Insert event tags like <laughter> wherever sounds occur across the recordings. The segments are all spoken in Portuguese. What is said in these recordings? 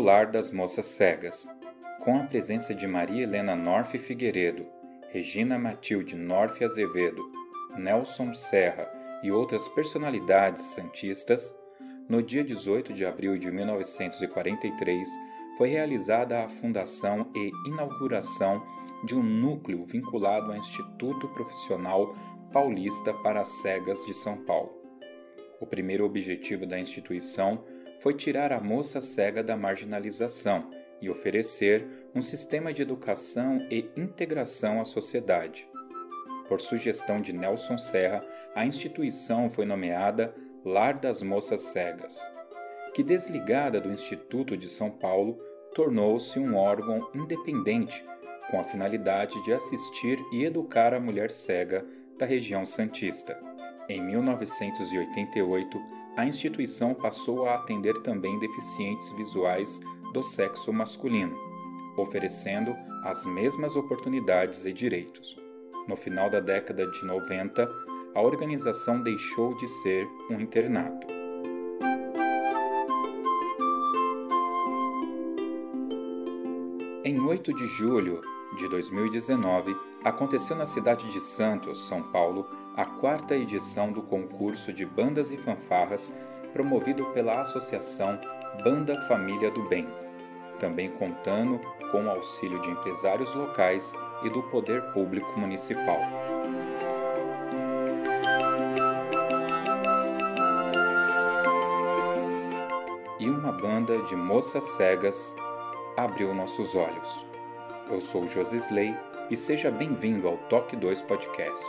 O Lar das Moças Cegas, com a presença de Maria Helena Norfe Figueiredo, Regina Matilde Norfe Azevedo, Nelson Serra e outras personalidades santistas, no dia 18 de abril de 1943 foi realizada a fundação e inauguração de um núcleo vinculado ao Instituto Profissional Paulista para as Cegas de São Paulo. O primeiro objetivo da instituição foi tirar a moça cega da marginalização e oferecer um sistema de educação e integração à sociedade. Por sugestão de Nelson Serra, a instituição foi nomeada Lar das Moças Cegas, que, desligada do Instituto de São Paulo, tornou-se um órgão independente com a finalidade de assistir e educar a mulher cega da região Santista. Em 1988, a instituição passou a atender também deficientes visuais do sexo masculino, oferecendo as mesmas oportunidades e direitos. No final da década de 90, a organização deixou de ser um internato. Em 8 de julho de 2019, aconteceu na cidade de Santos, São Paulo, a quarta edição do concurso de bandas e fanfarras promovido pela Associação Banda Família do Bem, também contando com o auxílio de empresários locais e do poder público municipal. E uma banda de moças cegas abriu nossos olhos. Eu sou Josisley e seja bem-vindo ao Toque 2 Podcast.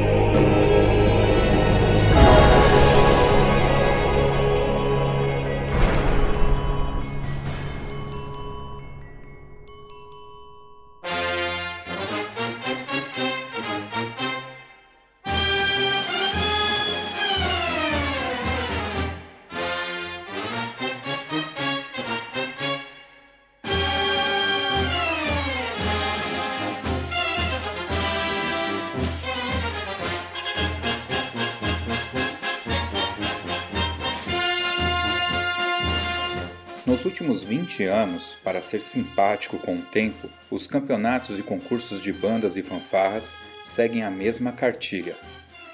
Nos últimos 20 anos, para ser simpático com o tempo, os campeonatos e concursos de bandas e fanfarras seguem a mesma cartilha.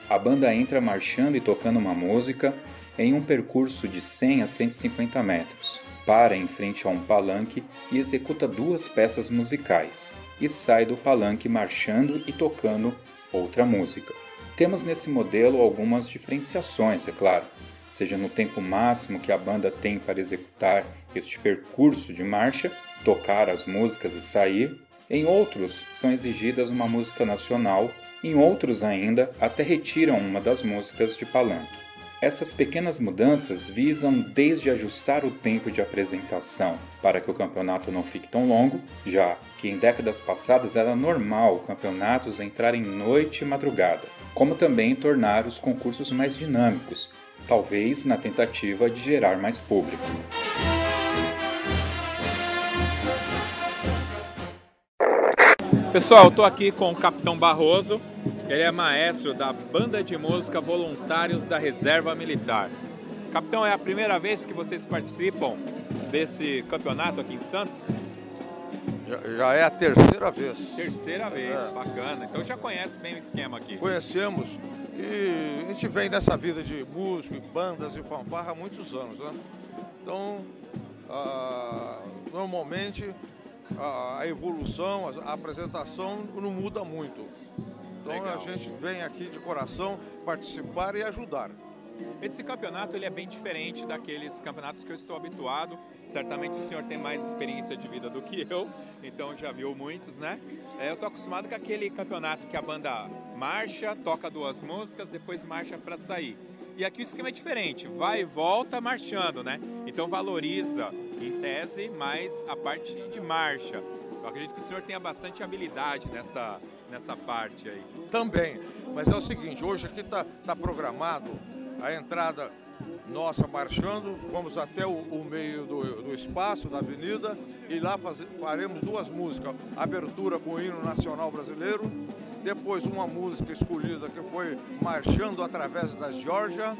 A banda entra marchando e tocando uma música em um percurso de 100 a 150 metros. para em frente a um palanque e executa duas peças musicais, e sai do palanque marchando e tocando outra música. Temos nesse modelo algumas diferenciações, é claro, seja no tempo máximo que a banda tem para executar este percurso de marcha, tocar as músicas e sair, em outros são exigidas uma música nacional, em outros ainda até retiram uma das músicas de palanque. Essas pequenas mudanças visam desde ajustar o tempo de apresentação para que o campeonato não fique tão longo, já que em décadas passadas era normal campeonatos entrarem noite e madrugada, como também tornar os concursos mais dinâmicos, talvez na tentativa de gerar mais público. Pessoal, eu estou aqui com o Capitão Barroso, ele é maestro da Banda de Música Voluntários da Reserva Militar. Capitão, é a primeira vez que vocês participam desse campeonato aqui em Santos? Já, já é a terceira vez. Terceira vez, é. bacana. Então já conhece bem o esquema aqui. Conhecemos e a gente vem nessa vida de músico e bandas e fanfarra há muitos anos, né? Então, ah, normalmente a, a evolução, a, a, apresentação não muda muito. Então Legal. a gente vem aqui de coração participar e ajudar. Esse campeonato ele é bem diferente daqueles campeonatos que eu estou habituado. Certamente o senhor tem mais experiência de vida do que eu, então já viu muitos, né? É, eu estou acostumado com aquele campeonato que a banda marcha, toca duas músicas, depois marcha para sair. E aqui o esquema é diferente, vai e volta marchando, né? Então valoriza, em tese, mais a parte de marcha. Eu acredito que o senhor tenha bastante habilidade nessa, nessa parte aí. Também, mas é o seguinte, hoje aqui está tá programado a entrada nossa marchando, vamos até o, o meio do, do, espaço, da avenida, e lá faz, faremos duas músicas. Abertura com o hino nacional brasileiro depois uma música escolhida que foi Marchando através da Geórgia.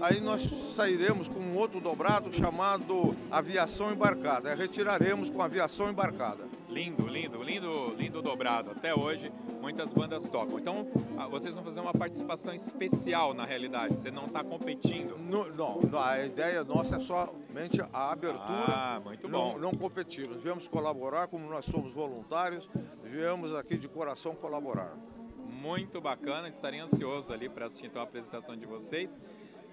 Aí nós sairemos com um outro dobrado chamado Aviação Embarcada. Retiraremos com Aviação Embarcada. Lindo, lindo, lindo, lindo dobrado. Até hoje muitas bandas tocam. Então vocês vão fazer uma participação especial na realidade. Você não está competindo? No, não, a ideia nossa é somente a abertura. Ah, muito bom. Não, não competimos. Viemos colaborar, como nós somos voluntários, viemos aqui de coração colaborar. Muito bacana, estarei ansioso ali para assistir então a apresentação de vocês.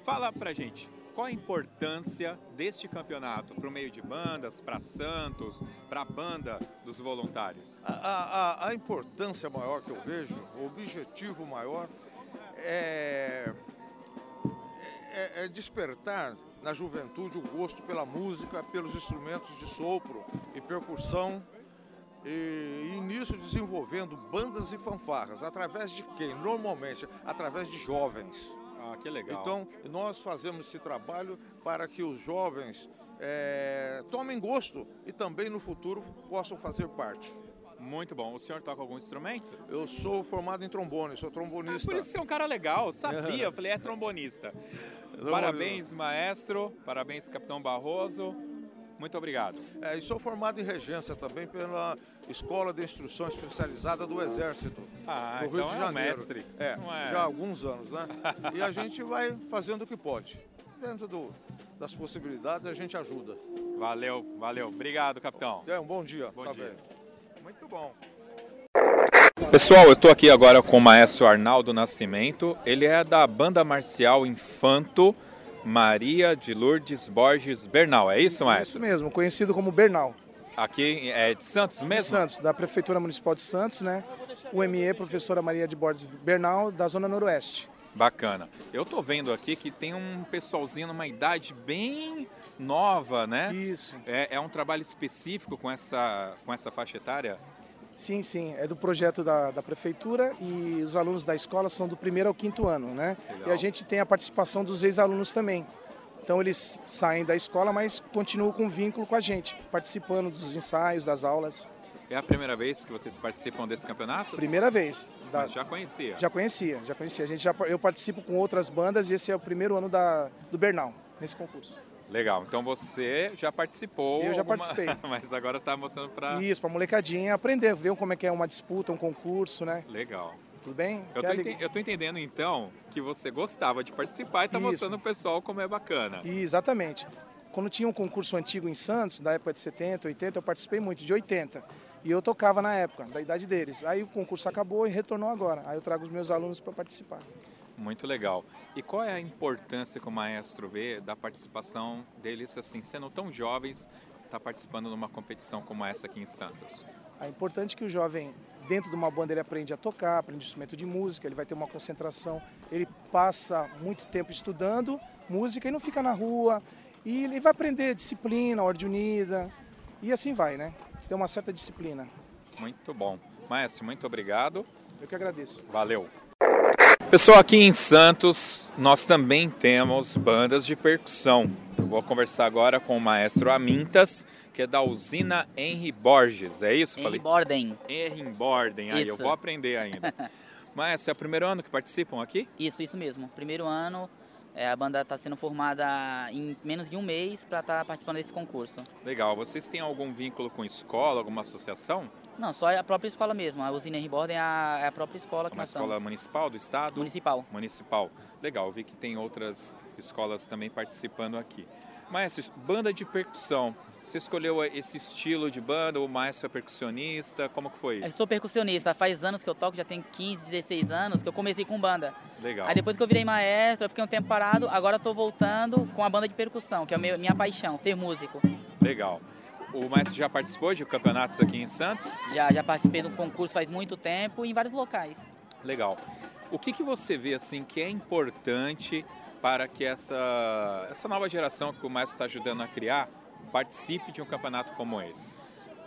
Fala pra gente, qual a importância deste campeonato para o meio de bandas, para Santos, para a banda dos voluntários? A, a, a, importância maior que eu vejo, o objetivo maior é, é, é despertar na juventude o gosto pela música, pelos instrumentos de sopro e percussão e, e, nisso desenvolvendo bandas e fanfarras. Através de quem? Normalmente, através de jovens. Ah, que legal. Então, nós fazemos esse trabalho para que os jovens é, tomem gosto e também no futuro possam fazer parte. Muito bom. O senhor toca algum instrumento? Eu sou formado em trombone, sou trombonista. Ah, por isso você é um cara legal, <laughs> sabia. Eu falei, é trombonista. Parabéns, maestro. Parabéns, capitão Barroso. Muito obrigado. É, e sou formado em regência também pela Escola de Instrução Especializada do Exército, ah, do então Rio de Janeiro. É, um mestre. é, é, já há alguns anos, né? e a gente vai fazendo o que pode. Dentro do, das possibilidades, a gente ajuda. Valeu, valeu. Obrigado, capitão. É, um bom dia. Bom tá dia. Bem. Muito bom. Pessoal, eu estou aqui agora com o maestro Arnaldo Nascimento. Ele é da banda marcial Infanto Maria de Lourdes Borges Bernal. É isso, maestro? Isso mesmo, conhecido como Bernal. Aqui é de Santos mesmo? De Santos, da Prefeitura Municipal de Santos, né? O ME, professora Maria de Borges Bernal, da Zona Noroeste. Bacana. Eu estou vendo aqui que tem um pessoalzinho numa idade bem nova, né? Isso. É, é um trabalho específico com essa, com essa faixa etária? Sim, sim. É do projeto da, da prefeitura e os alunos da escola são do primeiro ao quinto ano, né? Legal. E a gente tem a participação dos ex-alunos também. Então eles saem da escola, mas continuam com vínculo com a gente, participando dos ensaios, das aulas. É a primeira vez que vocês participam desse campeonato? Primeira vez. Da... Mas já conhecia? Já conhecia, já conhecia. A gente já, eu participo com outras bandas e esse é o primeiro ano da, do Bernal, nesse concurso. Legal, então você já participou. Eu já alguma... participei. <laughs> Mas agora está mostrando para. Isso, para molecadinha aprender, ver como é que é uma disputa, um concurso, né? Legal. Tudo bem? Eu tô, eu tô, entendendo então que você gostava de participar e está mostrando o pessoal como é bacana. Exatamente. quando tinha um concurso antigo em Santos, da época de 70, 80, eu participei muito, de 80. E eu tocava na época, da idade deles. Aí o concurso acabou e retornou agora. Aí eu trago os meus alunos para participar. Muito legal. E qual é a importância que o maestro vê da participação deles, assim, sendo tão jovens, estar tá participando de uma competição como essa aqui em Santos? É importante que o jovem, dentro de uma banda, ele aprende a tocar, aprende instrumento de música, ele vai ter uma concentração, ele passa muito tempo estudando música e não fica na rua. E ele vai aprender disciplina, ordem unida, e assim vai, né? Tem uma certa disciplina. Muito bom. Maestro, muito obrigado. Eu que agradeço. Valeu. Pessoal, aqui em Santos nós também temos bandas de percussão. Eu vou conversar agora com o maestro Amintas, que é da usina Henry Borges, é isso? Henry Borden. Henry Borden, aí eu vou aprender ainda. <laughs> maestro, é o primeiro ano que participam aqui? Isso, isso mesmo. Primeiro ano, é, a banda está sendo formada em menos de um mês para estar tá participando desse concurso. Legal. Vocês têm algum vínculo com escola, alguma associação? Não, só a própria escola mesmo. A usina Henry Borden é a, é a própria escola que Uma nós escola estamos. municipal do estado? Municipal. Municipal. Legal, vi que tem outras escolas também participando aqui. Maestro, banda de percussão. Você escolheu esse estilo de banda, o maestro é percussionista, como que foi isso? Eu sou percussionista, faz anos que eu toco, já tem 15, 16 anos que eu comecei com banda. Legal. Aí depois que eu virei maestro, eu fiquei um tempo parado, agora estou voltando com a banda de percussão, que é a minha paixão, ser músico. Legal. O maestro já participou de campeonatos aqui em Santos? Já, já participei de um concurso faz muito tempo em vários locais. Legal. O que, que você vê assim que é importante para que essa, essa nova geração que o maestro está ajudando a criar participe de um campeonato como esse?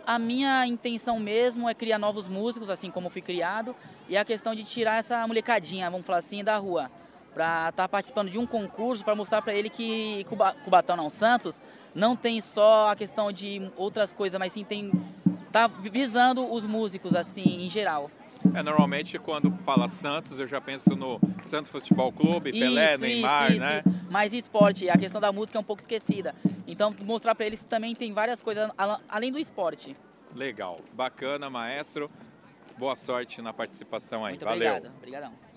A minha intenção mesmo é criar novos músicos, assim como fui criado, e a questão de tirar essa molecadinha, vamos falar assim, da rua para estar tá participando de um concurso para mostrar para ele que Cubatão não Santos não tem só a questão de outras coisas, mas sim tem tá visando os músicos assim em geral. É, normalmente quando fala Santos, eu já penso no Santos Futebol Clube, isso, Pelé, Neymar, isso, né? Isso. Mas esporte, a questão da música é um pouco esquecida. Então mostrar para eles que também tem várias coisas além do esporte. Legal, bacana, maestro. Boa sorte na participação aí. Muito Valeu. obrigado. Obrigadão.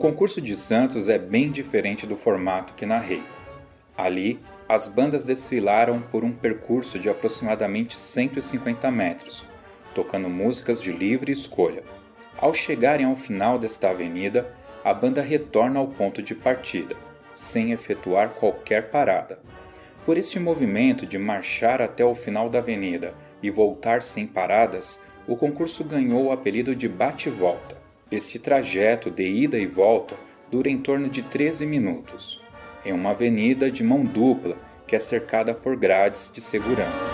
Concurso de Santos é bem diferente do formato que narrei. Ali, as bandas desfilaram por um percurso de aproximadamente 150 metros, tocando músicas de livre escolha. Ao chegarem ao final desta avenida, a banda retorna ao ponto de partida, sem efetuar qualquer parada. Por este movimento de marchar até o final da avenida e voltar sem paradas, o concurso ganhou o apelido de bate-volta. Este trajeto de ida e volta dura em torno de 13 minutos, em uma avenida de mão dupla que é cercada por grades de segurança.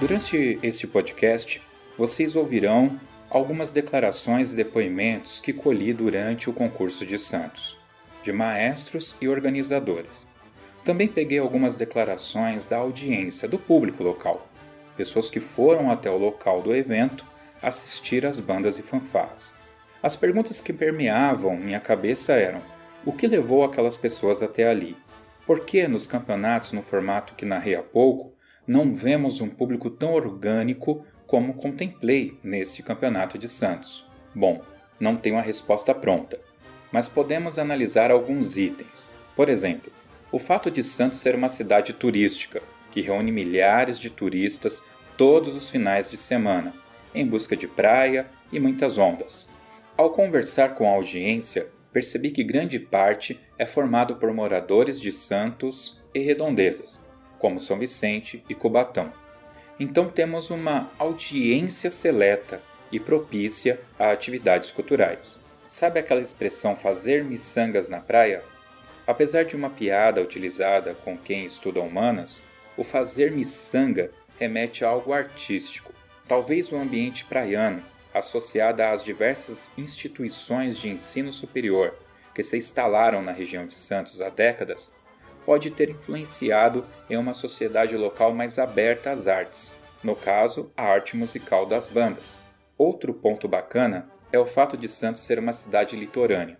Durante este podcast, vocês ouvirão algumas declarações e depoimentos que colhi durante o concurso de Santos de maestros e organizadores. Também peguei algumas declarações da audiência do público local, pessoas que foram até o local do evento assistir às bandas e fanfarras. As perguntas que permeavam minha cabeça eram: o que levou aquelas pessoas até ali? Por que nos campeonatos no formato que narrei há pouco não vemos um público tão orgânico como contemplei neste campeonato de Santos? Bom, não tenho a resposta pronta mas podemos analisar alguns itens. Por exemplo, o fato de Santos ser uma cidade turística, que reúne milhares de turistas todos os finais de semana, em busca de praia e muitas ondas. Ao conversar com a audiência, percebi que grande parte é formado por moradores de Santos e redondezas, como São Vicente e Cubatão. Então temos uma audiência seleta e propícia a atividades culturais. Sabe aquela expressão fazer miçangas na praia? Apesar de uma piada utilizada com quem estuda humanas, o fazer miçanga remete a algo artístico, talvez o um ambiente praiano, associado às diversas instituições de ensino superior que se instalaram na região de Santos há décadas, pode ter influenciado em uma sociedade local mais aberta às artes, no caso, a arte musical das bandas. Outro ponto bacana é o fato de Santos ser uma cidade litorânea.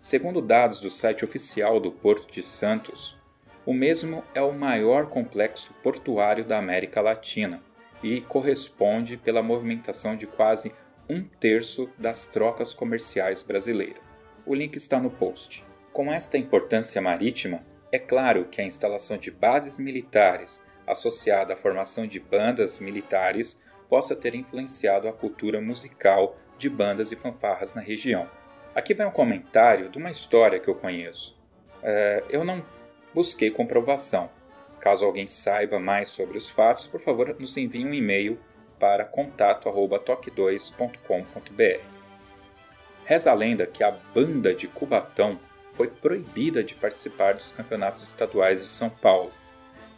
Segundo dados do site oficial do Porto de Santos, o mesmo é o maior complexo portuário da América Latina e corresponde pela movimentação de quase um terço das trocas comerciais brasileiras. O link está no post. Com esta importância marítima, é claro que a instalação de bases militares associada à formação de bandas militares possa ter influenciado a cultura musical de bandas e fanfarras na região. Aqui vai um comentário de uma história que eu conheço. É, eu não busquei comprovação. Caso alguém saiba mais sobre os fatos, por favor, nos envie um e-mail para contato@toque2.com.br. Reza a lenda que a banda de Cubatão foi proibida de participar dos campeonatos estaduais de São Paulo,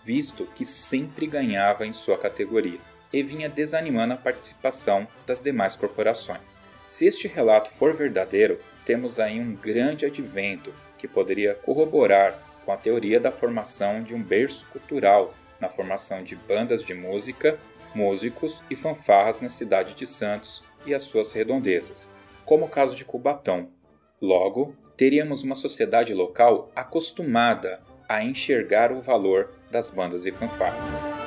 visto que sempre ganhava em sua categoria e vinha desanimando a participação das demais corporações. Se este relato for verdadeiro, temos aí um grande advento que poderia corroborar com a teoria da formação de um berço cultural na formação de bandas de música, músicos e fanfarras na cidade de Santos e as suas redondezas, como o caso de Cubatão. Logo, teríamos uma sociedade local acostumada a enxergar o valor das bandas e fanfarras.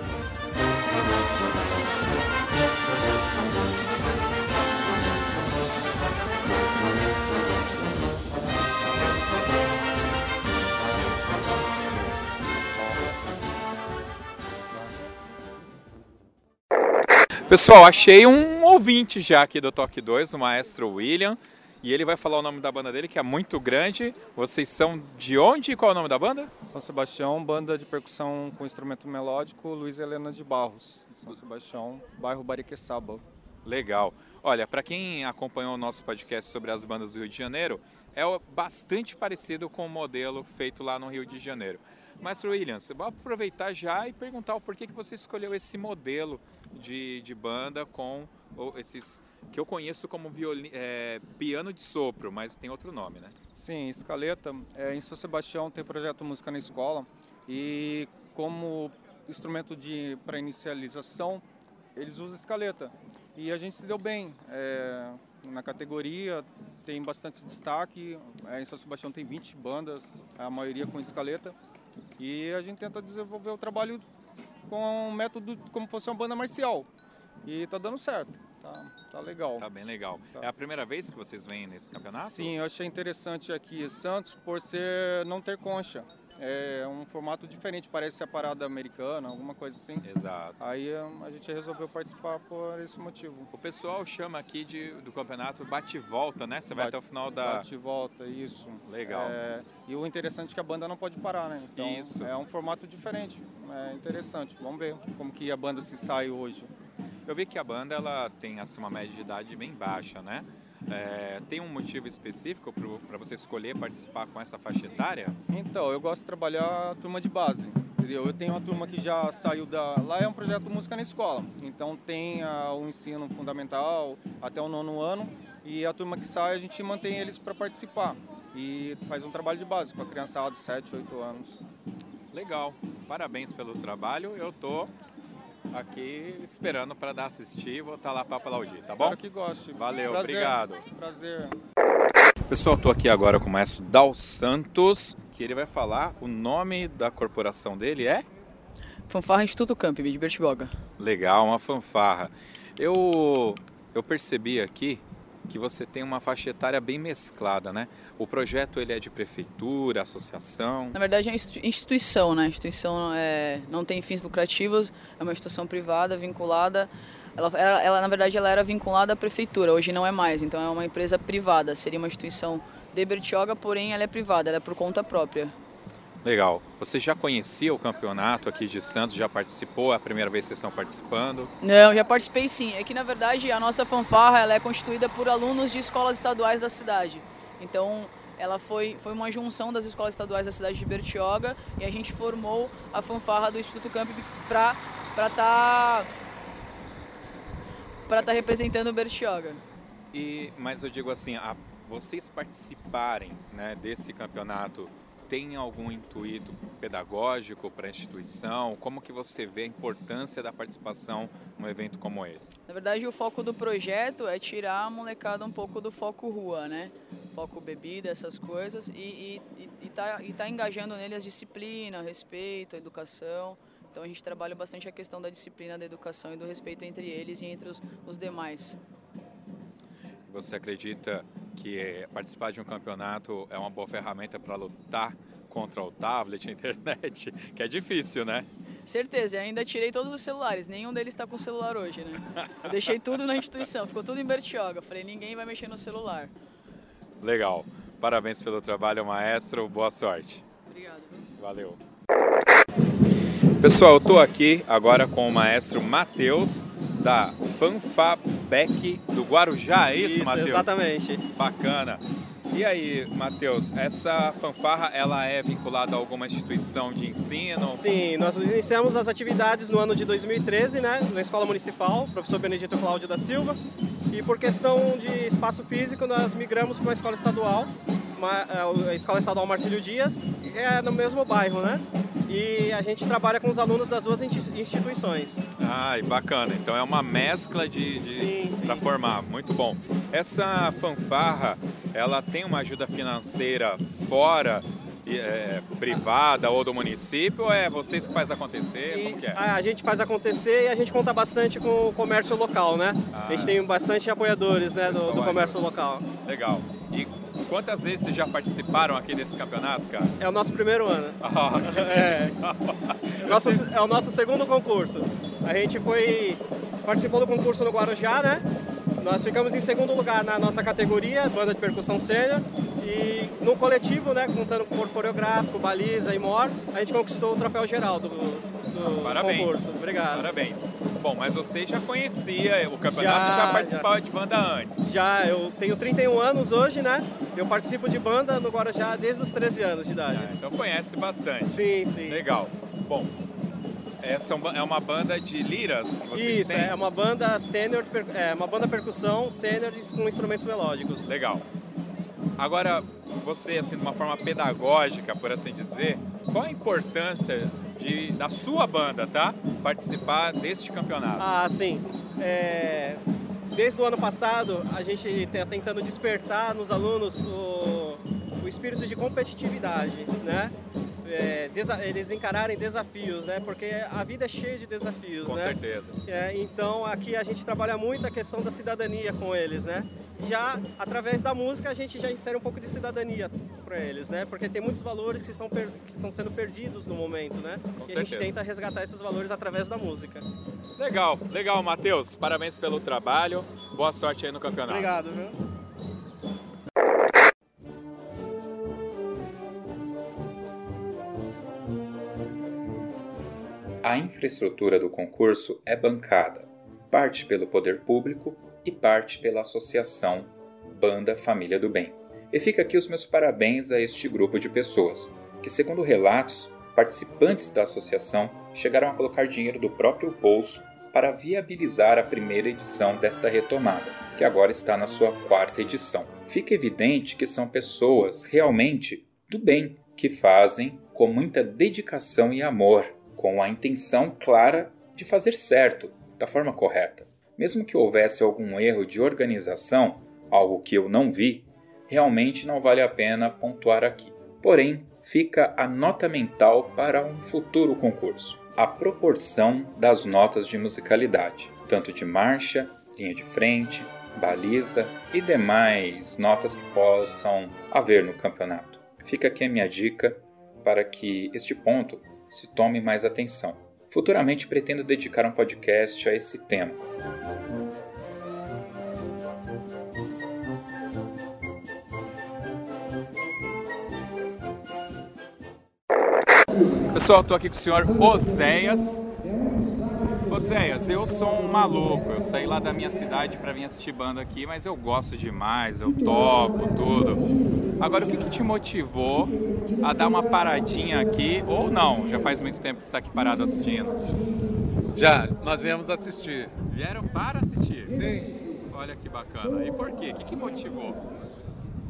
Pessoal, achei um ouvinte já aqui do Toque 2, o maestro William. E ele vai falar o nome da banda dele, que é muito grande. Vocês são de onde e qual é o nome da banda? São Sebastião, banda de percussão com instrumento melódico, Luiz Helena de Barros, de São Sebastião, bairro Bariqueçaba. Legal. Olha, para quem acompanhou o nosso podcast sobre as bandas do Rio de Janeiro, é bastante parecido com o modelo feito lá no Rio de Janeiro. Maestro Williams, vou aproveitar já e perguntar o porquê que você escolheu esse modelo de, de banda com esses que eu conheço como é, piano de sopro, mas tem outro nome, né? Sim, escaleta. É, em São Sebastião tem projeto Música na Escola e como instrumento de para inicialização eles usam escaleta e a gente se deu bem é, na categoria tem bastante destaque é, em São Sebastião tem 20 bandas a maioria com escaleta e a gente tenta desenvolver o trabalho com um método como fosse uma banda marcial e está dando certo Tá, tá legal. Tá bem legal. Tá. É a primeira vez que vocês vêm nesse campeonato? Sim, eu achei interessante aqui Santos por ser não ter concha. É um formato diferente, parece a parada americana, alguma coisa assim. Exato. Aí hum, a gente resolveu participar por esse motivo. O pessoal chama aqui de, do campeonato bate-volta, né? Você vai até o final da. Bate-volta, isso. Legal. É, e o interessante é que a banda não pode parar, né? Então isso. é um formato diferente. É interessante. Vamos ver como que a banda se sai hoje. Eu vi que a banda ela tem assim, uma média de idade bem baixa, né? É, tem um motivo específico para você escolher participar com essa faixa etária? Então, eu gosto de trabalhar a turma de base. Entendeu? Eu tenho uma turma que já saiu da. Lá é um projeto Música na Escola. Então tem a, o ensino fundamental até o nono ano. E a turma que sai, a gente mantém eles para participar. E faz um trabalho de base com a criançada de 7, 8 anos. Legal. Parabéns pelo trabalho. Eu tô aqui esperando para dar assistir. Vou estar tá lá para aplaudir, tá bom? Espero que goste. Valeu, Prazer. obrigado. Prazer. Pessoal, estou aqui agora com o maestro Dal Santos, que ele vai falar o nome da corporação dele é? Fanfarra Instituto Camp, de Bertioga. Legal, uma fanfarra. Eu, eu percebi aqui que você tem uma faixa etária bem mesclada, né? O projeto ele é de prefeitura, associação? Na verdade é instituição, né? A instituição é, não tem fins lucrativos, é uma instituição privada vinculada. Ela, ela, ela, na verdade, ela era vinculada à prefeitura, hoje não é mais. Então é uma empresa privada, seria uma instituição de Bertioga, porém ela é privada, ela é por conta própria. Legal. Você já conhecia o campeonato aqui de Santos? Já participou? É a primeira vez que vocês estão participando? Não, já participei sim. É que na verdade a nossa fanfarra ela é constituída por alunos de escolas estaduais da cidade. Então ela foi, foi uma junção das escolas estaduais da cidade de Bertioga e a gente formou a fanfarra do Instituto Camp para estar tá, estar tá representando Bertioga. E mas eu digo assim, a, vocês participarem né, desse campeonato tem algum intuito pedagógico para a instituição? Como que você vê a importância da participação num evento como esse? Na verdade, o foco do projeto é tirar a molecada um pouco do foco rua, né? Foco bebida, essas coisas, e, e, e, tá, e tá engajando nele as disciplinas, respeito, educação. Então a gente trabalha bastante a questão da disciplina, da educação e do respeito entre eles e entre os, os demais. Você acredita que participar de um campeonato é uma boa ferramenta para lutar contra o tablet, a internet, <laughs> que é difícil, né? Certeza, e ainda tirei todos os celulares, nenhum deles está com celular hoje, né? Eu deixei tudo na instituição, ficou tudo em Bertioga. Falei, ninguém vai mexer no celular. Legal. Parabéns pelo trabalho, maestro. Boa sorte. Obrigado. Valeu. Pessoal, eu estou aqui agora com o maestro Matheus da Fanfabec do Guarujá, é isso, isso Matheus? Exatamente. Bacana. E aí, Matheus, essa fanfarra ela é vinculada a alguma instituição de ensino? Sim, nós iniciamos as atividades no ano de 2013, né, na Escola Municipal, professor Benedito Cláudio da Silva, e por questão de espaço físico nós migramos para uma escola estadual, uma, é, a Escola Estadual Marcílio Dias, que é no mesmo bairro, né? E a gente trabalha com os alunos das duas instituições. Ah, bacana. Então é uma mescla de, de para formar. Muito bom. Essa fanfarra, ela tem uma ajuda financeira fora é, privada ou do município ou é vocês que faz acontecer? É? A gente faz acontecer e a gente conta bastante com o comércio local, né? Ah. A gente tem bastante apoiadores né, do, do comércio local. Legal. E Quantas vezes vocês já participaram aqui desse campeonato, cara? É o nosso primeiro ano. <laughs> Ah, é. nosso, é o nosso segundo concurso. A gente foi participou do concurso no Guarujá, né? Nós ficamos em segundo lugar na nossa categoria, banda de percussão sênior. E no coletivo, né, contando com corpo coreográfico, baliza e mor, a gente conquistou o troféu geral do, do Parabéns. concurso. Obrigado. Parabéns. Bom, mas você já conhecia o campeonato, já, já participava já, de banda antes? Já, eu tenho 31 anos hoje, né? Eu participo de banda no Guarujá desde os 13 anos de idade. Ah, então conhece bastante. Sim, sim. Legal. Bom, essa é uma banda de liras que vocês Isso, têm? é uma banda sênior, é uma banda percussão sênior com instrumentos melódicos. Legal. Agora, você, assim, de uma forma pedagógica, por assim dizer, qual a importância de, da sua banda, tá? Participar deste campeonato? Ah, sim. É, desde o ano passado, a gente está tentando despertar nos alunos o, o espírito de competitividade, né? É, eles encararem desafios, né? Porque a vida é cheia de desafios, com né? certeza. É, então aqui a gente trabalha muito a questão da cidadania com eles, né? Já através da música a gente já insere um pouco de cidadania para eles, né? Porque tem muitos valores que estão, que estão sendo perdidos no momento, né? Com e certeza. a gente tenta resgatar esses valores através da música. Legal, legal, Matheus. Parabéns pelo trabalho. Boa sorte aí no campeonato. Obrigado, viu? A infraestrutura do concurso é bancada, parte pelo poder público e parte pela associação Banda Família do Bem. E fica aqui os meus parabéns a este grupo de pessoas, que, segundo relatos, participantes da associação chegaram a colocar dinheiro do próprio bolso para viabilizar a primeira edição desta retomada, que agora está na sua quarta edição. Fica evidente que são pessoas realmente do bem, que fazem com muita dedicação e amor com a intenção clara de fazer certo, da forma correta. Mesmo que houvesse algum erro de organização, algo que eu não vi, realmente não vale a pena pontuar aqui. Porém, fica a nota mental para um futuro concurso: a proporção das notas de musicalidade, tanto de marcha, linha de frente, baliza e demais notas que possam haver no campeonato. Fica aqui a minha dica para que este ponto se tome mais atenção. Futuramente pretendo dedicar um podcast a esse tema. Pessoal, estou aqui com o senhor Oséias. Oséias, eu sou um maluco. Eu saí lá da minha cidade para vir assistir banda aqui, mas eu gosto demais, eu toco tudo. Agora, o que, que te motivou a dar uma paradinha aqui? Ou não? Já faz muito tempo que você está aqui parado assistindo? Já, nós viemos assistir. Vieram para assistir? Sim. Olha que bacana. E por quê? O que, que motivou?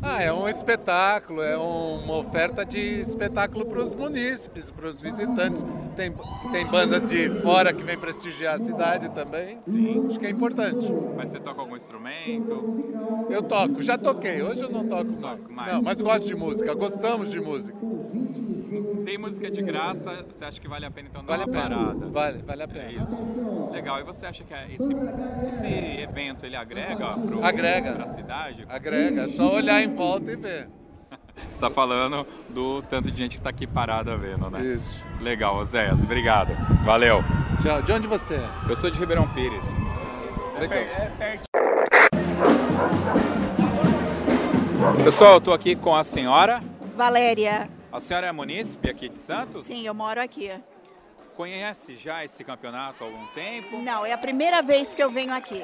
Ah, é um espetáculo, é uma oferta de espetáculo para os munícipes, para os visitantes. Tem, tem bandas de fora que vêm prestigiar a cidade também. Sim. Acho que é importante. Mas você toca algum instrumento? Eu toco, já toquei. Hoje eu não toco mais. mais. Não, mas gosto de música, gostamos de música. Tem música de graça, você acha que vale a pena então dar vale uma parada? Vale, vale a pena. É isso. Legal. E você acha que esse, esse evento ele agrega agrega. pra cidade? Agrega, é só olhar em volta e ver. <laughs> Você está falando do tanto de gente que está aqui parada vendo, né? Isso. Legal, Oséias. Obrigado. Valeu. Tchau. De onde você é? Eu sou de Ribeirão Pires. Legal. É, é Pessoal, eu estou aqui com a senhora Valéria. A senhora é munícipe aqui de Santos? Sim, eu moro aqui. Conhece já esse campeonato há algum tempo? Não, é a primeira vez que eu venho aqui.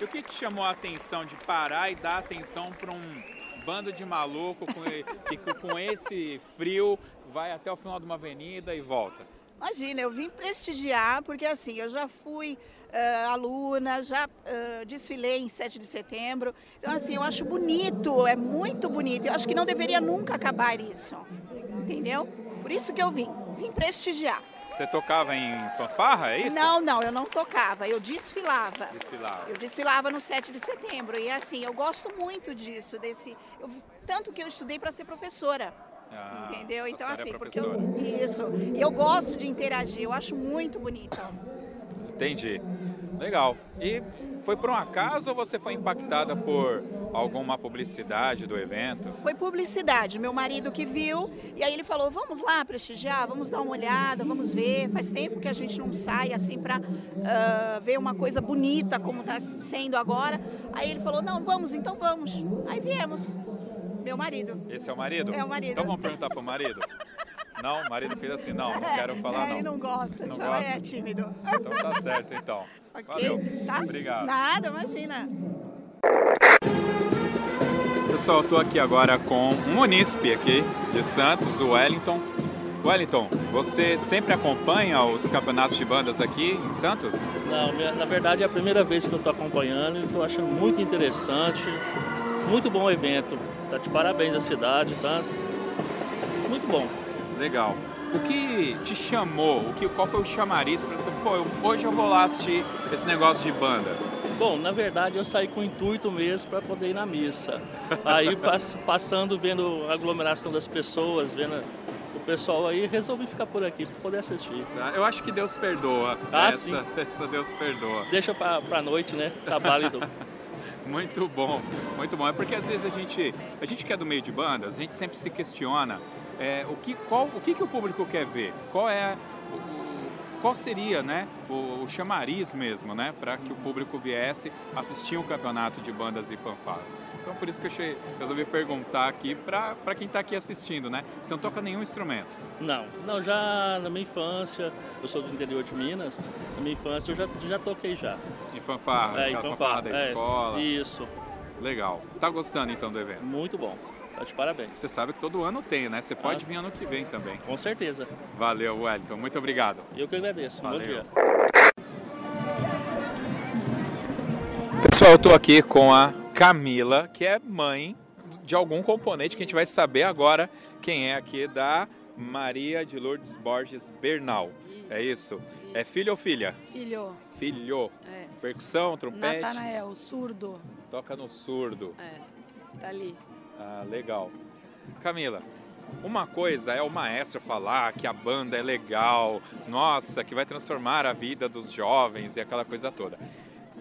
E o que te chamou a atenção de parar e dar atenção para um bando de maluco com, que com esse frio vai até o final de uma avenida e volta? Imagina, eu vim prestigiar, porque assim, eu já fui uh, aluna, já uh, desfilei em 7 de setembro. Então, assim, eu acho bonito, é muito bonito. Eu acho que não deveria nunca acabar isso. Entendeu? Por isso que eu vim, vim prestigiar. Você tocava em fanfarra, é isso? Não, não, eu não tocava, eu desfilava. Desfilava. Eu desfilava no 7 de setembro. E assim, eu gosto muito disso, desse. Eu, tanto que eu estudei para ser professora. Ah, entendeu? Então, assim, é porque eu. Isso. E eu gosto de interagir, eu acho muito bonito. Entendi. Legal. E foi por um acaso ou você foi impactada por alguma publicidade do evento? Foi publicidade. Meu marido que viu e aí ele falou: vamos lá prestigiar, vamos dar uma olhada, vamos ver. Faz tempo que a gente não sai assim para uh, ah, ver uma coisa bonita como está sendo agora. Aí ele falou: não, vamos, então vamos. Aí viemos. Meu marido. Esse é o marido? É o marido. Então vamos perguntar pro marido. <laughs> Não, o marido fez assim, não, não quero falar é, não. Ele não gosta não de falar, é tímido. Então tá certo, então. <laughs> Okay. Valeu. Tá? Obrigado. Nada, imagina. Pessoal, eu tô aqui agora com um munícipe aqui de Santos, o Wellington. Wellington, você sempre acompanha os campeonatos de bandas aqui em Santos? Não, na verdade é a primeira vez que eu estou acompanhando e estou achando muito interessante, muito bom o evento. Tá de parabéns à cidade, tá? Muito bom. Legal. O que te chamou? O que, qual foi o chamariz para você? Pô, eu, hoje eu vou lá assistir esse negócio de banda. Bom, na verdade eu saí com o intuito mesmo para poder ir na missa. Aí <laughs> passando, vendo a aglomeração das pessoas, vendo o pessoal aí, resolvi ficar por aqui para poder assistir. Ah, eu acho que Deus perdoa. Ah, essa, sim. <laughs> essa Deus perdoa. Deixa para a noite, né? Tá válido. <laughs> muito bom, muito bom. É porque às vezes a gente, a gente que é do meio de bandas, a gente sempre se questiona é, o, que, qual, o que, que o público quer ver? Qual é qual seria né, o, o chamariz mesmo né, para que o público viesse assistir um campeonato de bandas e fanfarras. Então por isso que eu achei, resolvi perguntar aqui para quem está aqui assistindo, né? Você não toca nenhum instrumento? Não, não, já na minha infância, eu sou do interior de Minas, na minha infância eu já, já toquei já. Em fanfarra? É, em fanfarra, fanfarra da é, escola? Isso. Legal. Tá gostando então do evento? Muito bom. Tá de parabéns. Você sabe que todo ano tem, né? Você pode ah, vir ano que vem também. Com certeza. Valeu, Wellington. Muito obrigado. Eu que agradeço. Valeu. Bom dia. Pessoal, eu tô aqui com a Camila, que é mãe de algum componente que a gente vai saber agora quem é aqui da Maria de Lourdes Borges Bernal. Isso, é isso? isso? É filho ou filha? Filho. Filho. É. Percussão, trompete? Natanael, surdo. Toca no surdo. É, tá ali. Ah, legal. Camila, uma coisa é o maestro falar que a banda é legal, nossa, que vai transformar a vida dos jovens e aquela coisa toda.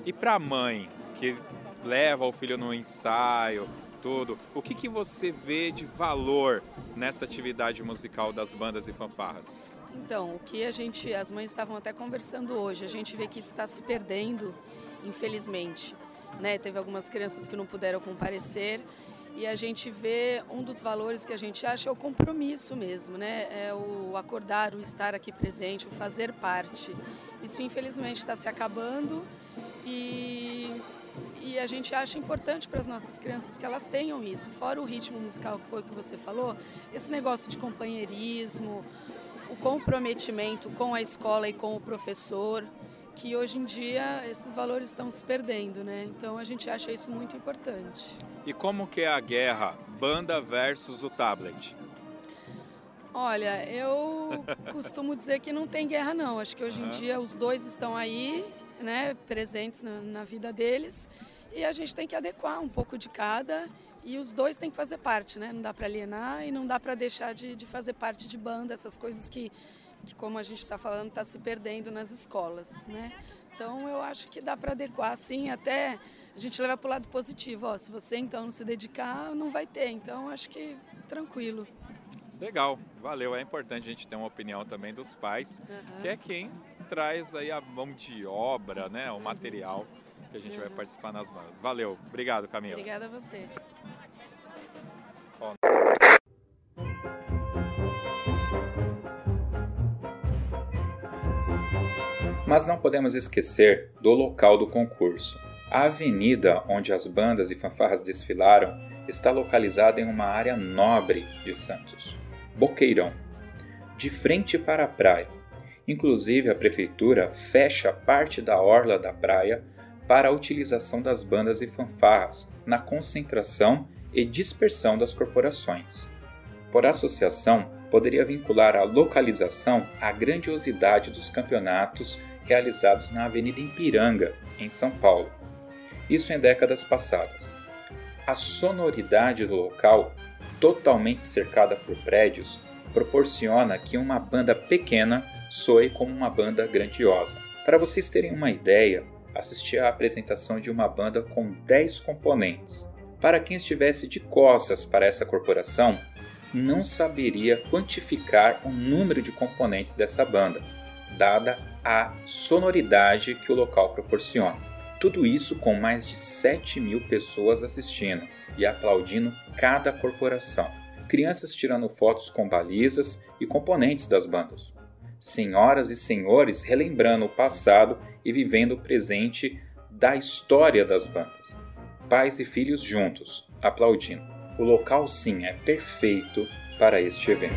E para a mãe que leva o filho no ensaio, tudo, o que, que você vê de valor nessa atividade musical das bandas e fanfarras? Então, o que a gente, as mães estavam até conversando hoje, a gente vê que isso está se perdendo, infelizmente. Né? Teve algumas crianças que não puderam comparecer e a gente vê um dos valores que a gente acha é o compromisso mesmo, né? É o acordar, o estar aqui presente, o fazer parte. Isso infelizmente está se acabando e, e a gente acha importante para as nossas crianças que elas tenham isso. Fora o ritmo musical que foi o que você falou, esse negócio de companheirismo, o comprometimento com a escola e com o professor. Que hoje em dia esses valores estão se perdendo, né? Então a gente acha isso muito importante. E como que é a guerra banda versus o tablet? Olha, eu <laughs> costumo dizer que não tem guerra não. Acho que hoje em dia os dois estão aí, né, presentes na, na vida deles, e a gente tem que adequar um pouco de cada e os dois têm que fazer parte, né? Não dá para alienar e não dá para deixar de, de fazer parte de banda, essas coisas que, que como a gente está falando, está se perdendo nas escolas, né? Então eu acho que dá para adequar, sim, até a gente leva para o lado positivo. Ó, se você então não se dedicar, não vai ter. Então acho que tranquilo. Legal, valeu. É importante a gente ter uma opinião também dos pais, Uhum. que é quem traz aí a mão de obra, né, o material que a gente vai Uhum. participar nas bandas. Valeu, obrigado Camila. Obrigada a você. Ó, Mas não podemos esquecer do local do concurso. A avenida onde as bandas e fanfarras desfilaram está localizada em uma área nobre de Santos, Boqueirão, de frente para a praia. Inclusive, a prefeitura fecha parte da orla da praia para a utilização das bandas e fanfarras na concentração e dispersão das corporações. Por associação, poderia vincular a localização à grandiosidade dos campeonatos realizados na Avenida Ipiranga, em São Paulo. Isso em décadas passadas. A sonoridade do local, totalmente cercada por prédios, proporciona que uma banda pequena soe como uma banda grandiosa. Para vocês terem uma ideia, assisti à apresentação de uma banda com 10 componentes. Para quem estivesse de costas para essa corporação, não saberia quantificar o número de componentes dessa banda, dada a sonoridade que o local proporciona. Tudo isso com mais de 7 mil pessoas assistindo e aplaudindo cada corporação. Crianças tirando fotos com balizas e componentes das bandas. Senhoras e senhores relembrando o passado e vivendo o presente da história das bandas. Pais e filhos juntos, aplaudindo. O local sim é perfeito para este evento.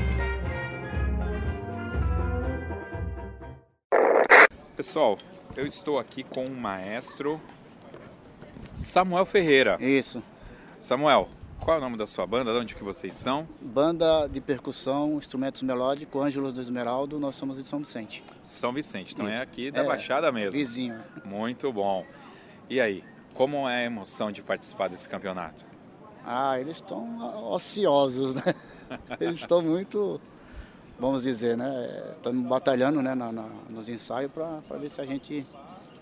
Pessoal, eu estou aqui com o maestro Samuel Ferreira. Isso. Samuel, qual é o nome da sua banda? De onde que vocês são? Banda de percussão, instrumentos melódicos, Ângelos do Esmeraldo, nós somos de São Vicente. São Vicente, então é Isso. aqui da É, Baixada mesmo. Vizinho. Muito bom. E aí, como é a emoção de participar desse campeonato? Ah, eles estão ociosos, né? <laughs> Eles estão muito, vamos dizer, né? Estamos batalhando né, na, na- nos ensaios para ver se a gente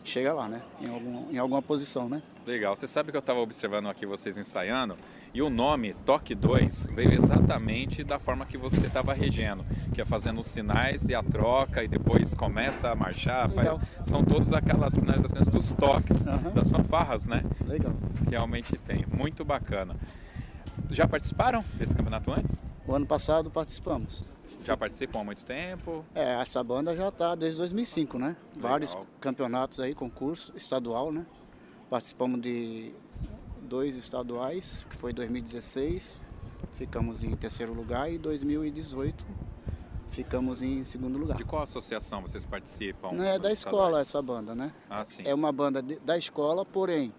chega lá, né? Em, algum, em alguma posição, né? Legal. Você sabe que eu estava observando aqui vocês ensaiando e o nome Toque 2 veio exatamente da forma que você estava regendo, que é fazendo os sinais e a troca e depois começa a marchar. faz-. São todas aquelas sinalizações dos toques, Aham. das fanfarras, né? Legal. Realmente tem. Muito bacana. Já participaram desse campeonato antes? O ano passado participamos. Já participam há muito tempo? É, essa banda já está desde 2005, né? Legal. Vários campeonatos aí, concurso estadual, né? Participamos de dois estaduais, que foi 2016, ficamos em terceiro lugar, e 2018 ficamos em segundo lugar. De qual associação vocês participam? Não é da escola estaduais? essa banda, né? Ah, sim. É uma banda de- da escola, porém,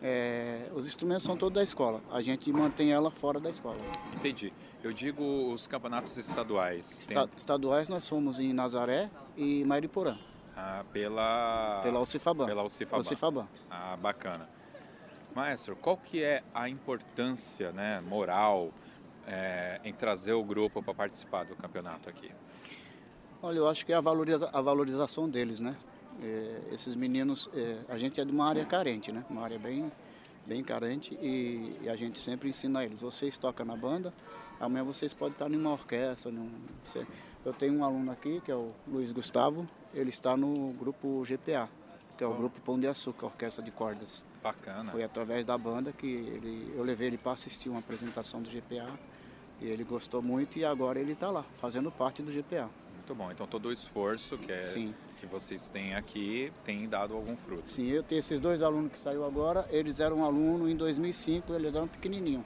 é, os instrumentos são todos da escola. A gente mantém ela fora da escola. Entendi. Eu digo os campeonatos estaduais. Tem- Esta- estaduais nós fomos em Nazaré e Mariporã, Ah, pela... pela Alcifaban. Pela Alcifaban. Alcifaban. Ah, bacana. Maestro, qual que é a importância né, moral é, em trazer o grupo para participar do campeonato aqui? Olha, eu acho que é a, valoriza- a valorização deles, né? É, esses meninos, é, a gente é de uma área carente, né? Uma área bem, bem carente e, e a gente sempre ensina eles. Vocês tocam na banda, amanhã vocês podem estar numa orquestra. Num, eu tenho um aluno aqui, que é o Luiz Gustavo, ele está no grupo GPA, que é o grupo Pão de Açúcar, Orquestra de Cordas. Bacana. Foi através da banda que ele, eu levei ele para assistir uma apresentação do GPA e ele gostou muito e agora ele está lá, fazendo parte do GPA. Muito bom. Então todo o esforço que, é, Sim. que vocês têm aqui tem dado algum fruto. Sim, eu tenho esses dois alunos que saiu agora, eles eram alunos em 2005, eles eram pequenininhos.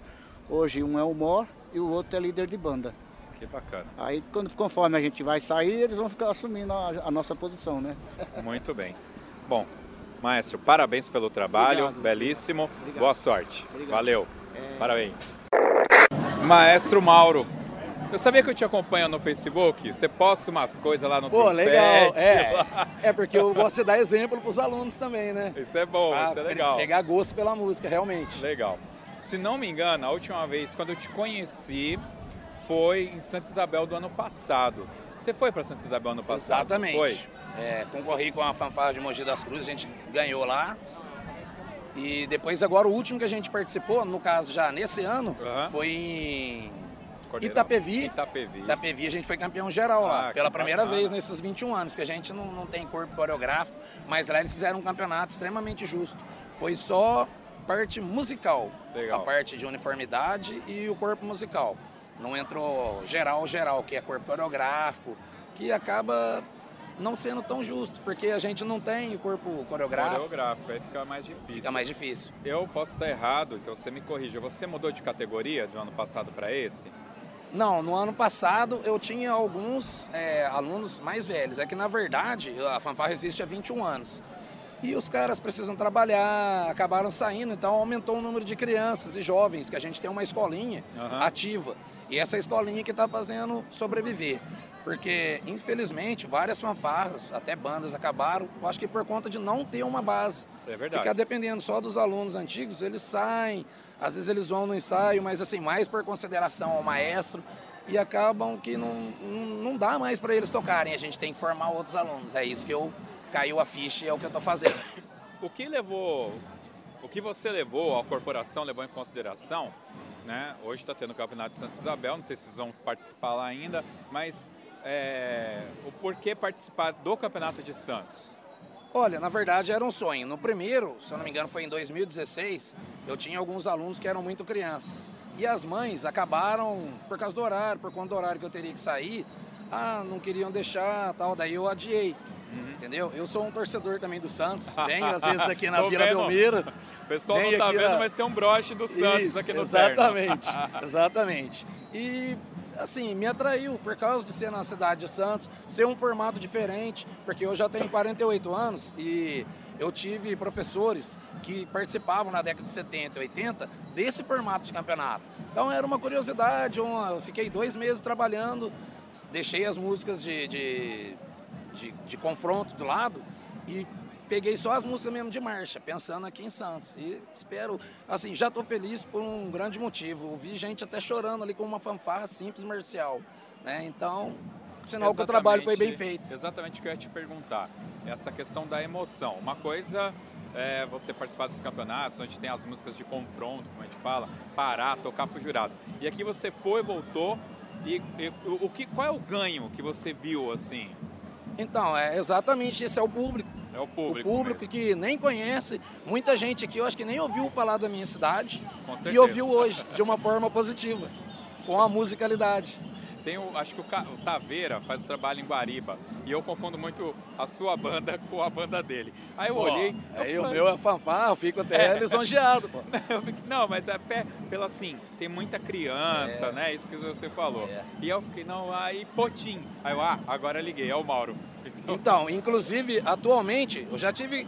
Hoje um é o Mor e o outro é líder de banda. Que bacana. Aí quando conforme a gente vai sair, eles vão ficar assumindo a, a nossa posição, né? Muito bem. Bom, maestro, parabéns pelo trabalho, Obrigado. belíssimo. Obrigado. Boa sorte. Obrigado. Valeu. É. Parabéns. Maestro Mauro. Eu sabia que eu te acompanho no Facebook. Você posta umas coisas lá no Pô, trompete, legal. É, lá. <laughs> é porque eu gosto de dar exemplo para os alunos também, né? Isso é bom, Pra isso é legal. Pegar gosto pela música, realmente. Legal. Se não me engano, a última vez quando eu te conheci foi em Santa Isabel do ano passado. Você foi para Santa Isabel ano passado? Exatamente. Foi? É, concorri com a fanfarra de Mogi das Cruzes, a gente ganhou lá. E depois agora o último que a gente participou, no caso já nesse ano, Aham. foi em. Itapevi. Itapevi. Itapevi a gente foi campeão geral lá, Ah, pela que primeira bacana. vez nesses 21 anos, porque a gente não, não tem corpo coreográfico, mas lá eles fizeram um campeonato extremamente justo. Foi só parte musical, Legal. a parte de uniformidade e o corpo musical. Não entrou geral, geral, que é corpo coreográfico, que acaba não sendo tão justo, porque a gente não tem o corpo coreográfico. Coreográfico, aí fica mais difícil. Fica mais difícil. Eu posso estar errado, então você me corrija. Você mudou de categoria do ano passado para esse? Não, no ano passado eu tinha alguns é, alunos mais velhos. É que na verdade a fanfarra existe há 21 anos. E os caras precisam trabalhar, acabaram saindo, então aumentou o número de crianças e jovens, que a gente tem uma escolinha Aham. ativa. E essa escolinha que está fazendo sobreviver. Porque, infelizmente, várias fanfarras, até bandas acabaram, eu acho que por conta de não ter uma base. É verdade. Ficar dependendo só dos alunos antigos, eles saem, às vezes eles vão no ensaio, mas assim, mais por consideração ao maestro, e acabam que não, não, não dá mais para eles tocarem. A gente tem que formar outros alunos. É isso que eu caiu a ficha e é o que eu estou fazendo. O que levou, o que você levou, a corporação levou em consideração, né? Hoje está tendo o campeonato de Santa Isabel, não sei se vocês vão participar lá ainda, mas é, o porquê participar do campeonato de Santos? Olha, na verdade era um sonho. No primeiro, se eu não me engano, foi em 2016, eu tinha alguns alunos que eram muito crianças. E as mães acabaram, por causa do horário, por conta do horário que eu teria que sair, ah, não queriam deixar tal, daí eu adiei. Entendeu? Eu sou um torcedor também do Santos. <laughs> Venho às vezes aqui na Vila vendo. Belmiro. O pessoal não tá vendo, na- mas tem um broche do Santos Isso, aqui no Exatamente, terno. exatamente. <laughs> E assim, me atraiu por causa de ser na cidade de Santos, ser um formato diferente, porque eu já tenho 48 anos e eu tive professores que participavam na década de 70 e 80 desse formato de campeonato. Então era uma curiosidade, uma- eu fiquei dois meses trabalhando, deixei as músicas de, de, de, de confronto do lado e peguei só as músicas mesmo de marcha, pensando aqui em Santos. E espero, assim, já estou feliz por um grande motivo. Ouvi gente até chorando ali com uma fanfarra simples marcial. Né? Então, sinal que o trabalho foi bem Exatamente- feito. Exatamente o que eu ia te perguntar. Essa questão da emoção. Uma coisa é você participar dos campeonatos, onde tem as músicas de confronto, como a gente fala, parar, tocar pro jurado. E aqui você foi, voltou. E, e o que, qual é o ganho que você viu assim? Então, é exatamente esse é o público. É o público. O público que nem conhece, muita gente aqui eu acho que nem ouviu falar da minha cidade e ouviu hoje de uma forma positiva, com a musicalidade. Tem o, acho que o, o Taveira faz o trabalho em Guariba. E eu confundo muito a sua banda com a banda dele. Aí eu Pô, olhei. aí eu o meu é fanfarra, eu fico até lisonjeado, pô. <laughs> Não, mas é pé, pelo assim, tem muita criança, É. né? Isso que você falou. E eu fiquei, não, aí Potim. Aí eu, ah, agora liguei, é o Mauro. Então, inclusive, atualmente, eu já tive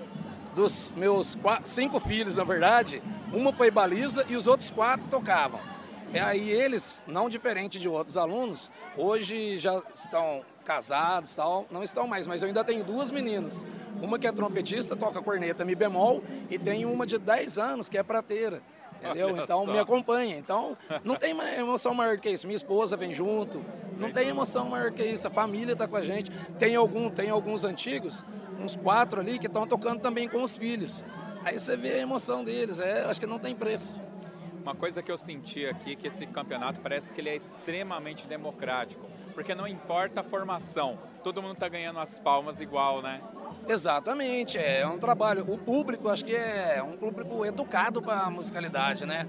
dos meus qua- cinco filhos, na verdade, uma foi baliza e os outros quatro tocavam. E aí eles, não diferente de outros alunos, hoje já estão casados tal, não estão mais, mas eu ainda tenho duas meninas. Uma que é trompetista, toca corneta mi bemol, e tem uma de 10 anos que é prateira. Entendeu? Olha então só. me acompanha. Então não tem emoção maior que isso. Minha esposa vem junto. Não tem emoção maior que isso. A família está com a gente. Tem algum, tem alguns antigos, uns quatro ali que estão tocando também com os filhos. Aí você vê a emoção deles. É, acho que não tem preço. Uma coisa que eu senti aqui é que esse campeonato parece que ele é extremamente democrático. Porque não importa a formação, todo mundo tá ganhando as palmas igual, né? Exatamente, é um trabalho. O público, acho que é um público educado para a musicalidade, né?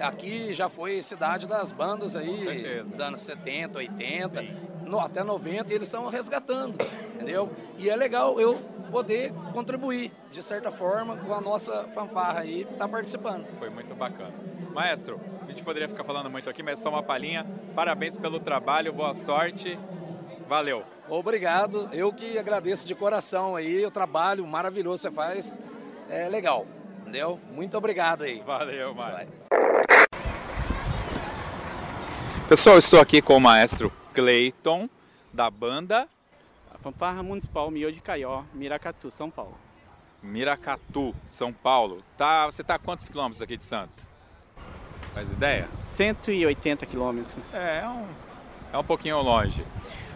Aqui já foi cidade das bandas aí, dos anos 70, 80, no- até 90, e eles estão resgatando, entendeu? E é legal eu poder contribuir, de certa forma, com a nossa fanfarra aí, estar participando. Foi muito bacana. Maestro, a gente poderia ficar falando muito aqui, mas é só uma palhinha. Parabéns pelo trabalho, boa sorte. Valeu. Obrigado. Eu que agradeço de coração aí o trabalho maravilhoso que você faz. É legal, entendeu? Muito obrigado aí. Valeu, Mário. Pessoal, estou aqui com o maestro Clayton, da banda A Fanfarra Municipal Mio de Caió, Miracatu, São Paulo. Miracatu, São Paulo. Tá, você está a quantos quilômetros aqui de Santos? Faz ideia? 180 quilômetros. É, é um, é um pouquinho longe.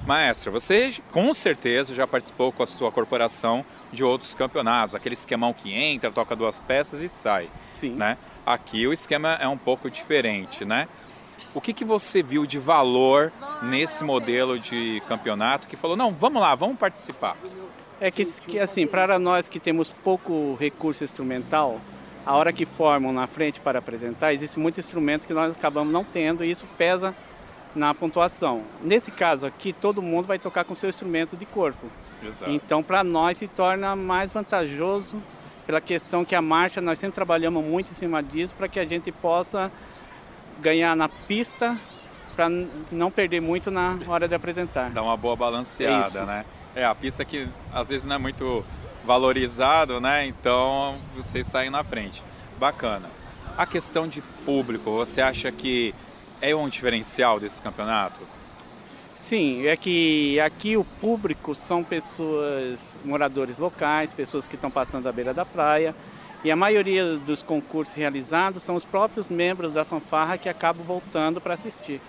Maestro, você com certeza já participou com a sua corporação de outros campeonatos, aquele esquemão que entra, toca duas peças e sai. Sim. Né? Aqui o esquema é um pouco diferente, né? O que, que você viu de valor nesse modelo de campeonato que falou, não, vamos lá, vamos participar? É que, que assim, para nós que temos pouco recurso instrumental, a hora que formam na frente para apresentar, existe muito instrumento que nós acabamos não tendo e isso pesa na pontuação. Nesse caso aqui, todo mundo vai tocar com seu instrumento de corpo. Exato. Então, para nós se torna mais vantajoso pela questão que a marcha, nós sempre trabalhamos muito em cima disso para que a gente possa ganhar na pista para não perder muito na hora de apresentar. Dá uma boa balanceada, isso. né? É, a pista que às vezes não é muito valorizado, né? Então vocês saem na frente. Bacana. A questão de público, você acha que é um diferencial desse campeonato? Sim, é que aqui o público são pessoas, moradores locais, pessoas que estão passando da beira da praia. E a maioria dos concursos realizados são os próprios membros da fanfarra que acabam voltando para assistir.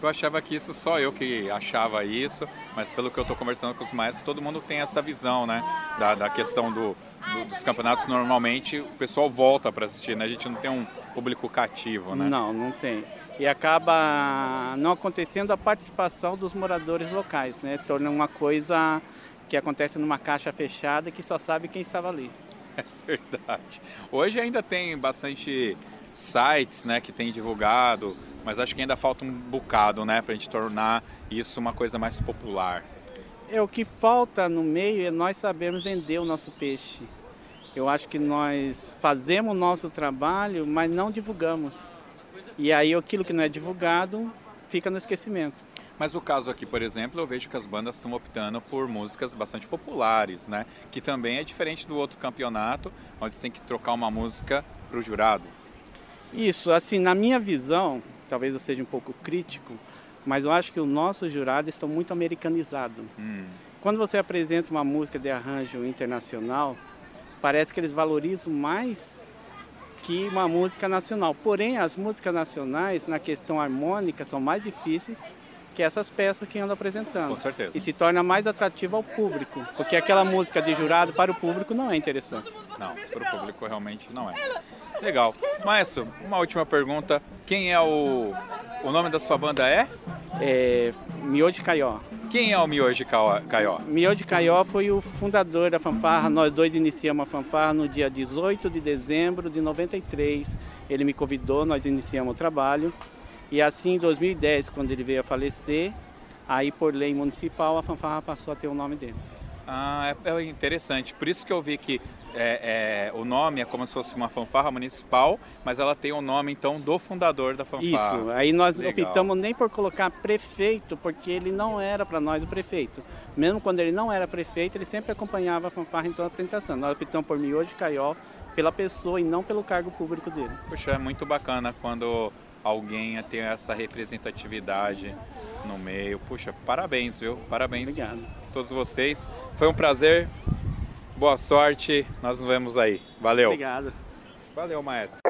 Eu achava que isso só eu que achava isso, mas pelo que eu estou conversando com os maestros, todo mundo tem essa visão, né? Da, da questão do, do- dos campeonatos, normalmente o pessoal volta para assistir, né? A gente não tem um público cativo, né? Não, não tem. E acaba não acontecendo a participação dos moradores locais, né? Se torna uma coisa que acontece numa caixa fechada que só sabe quem estava ali. <laughs> É verdade. Hoje ainda tem bastante sites, né, que tem divulgado, mas acho que ainda falta um bocado, né, para a gente tornar isso uma coisa mais popular. É o que falta no meio é nós sabermos vender o nosso peixe. Eu acho que nós fazemos o nosso trabalho, mas não divulgamos. E aí aquilo que não é divulgado fica no esquecimento. Mas no caso aqui, por exemplo, eu vejo que as bandas estão optando por músicas bastante populares, né, que também é diferente do outro campeonato, onde você tem que trocar uma música para o jurado. Isso, assim, na minha visão, talvez eu seja um pouco crítico, mas eu acho que o nosso jurado está muito americanizado. Hum. Quando você apresenta uma música de arranjo internacional, parece que eles valorizam mais que uma música nacional. Porém, as músicas nacionais, na questão harmônica, são mais difíceis que essas peças que andam apresentando. Com certeza. E se torna mais atrativa ao público, porque aquela música de jurado para o público não é interessante. Não, para o público realmente não é. Legal. Maestro, uma última pergunta. Quem é o. O nome da sua banda é? É. Miojo Caió. Quem é o Miojo Caió-? Miojo Caió foi o fundador da fanfarra. Nós dois iniciamos a fanfarra no dia 18 de dezembro de 93. Ele me convidou, nós iniciamos o trabalho. E assim, em 2010, quando ele veio a falecer, aí por lei municipal, a fanfarra passou a ter o nome dele. Ah, é, é interessante. Por isso que eu vi que é, é, o nome é como se fosse uma fanfarra municipal, mas ela tem o nome então do fundador da fanfarra. Isso, aí nós Legal. optamos nem por colocar prefeito, porque ele não era para nós o prefeito. Mesmo quando ele não era prefeito, ele sempre acompanhava a fanfarra em toda a apresentação. Nós optamos por Miojo Caió pela pessoa e não pelo cargo público dele. Poxa, é muito bacana quando alguém tem essa representatividade no meio. Puxa, parabéns, viu? Parabéns Obrigado. a todos vocês. Foi um prazer. Boa sorte. Nós nos vemos aí. Valeu. Obrigado. Valeu, maestro.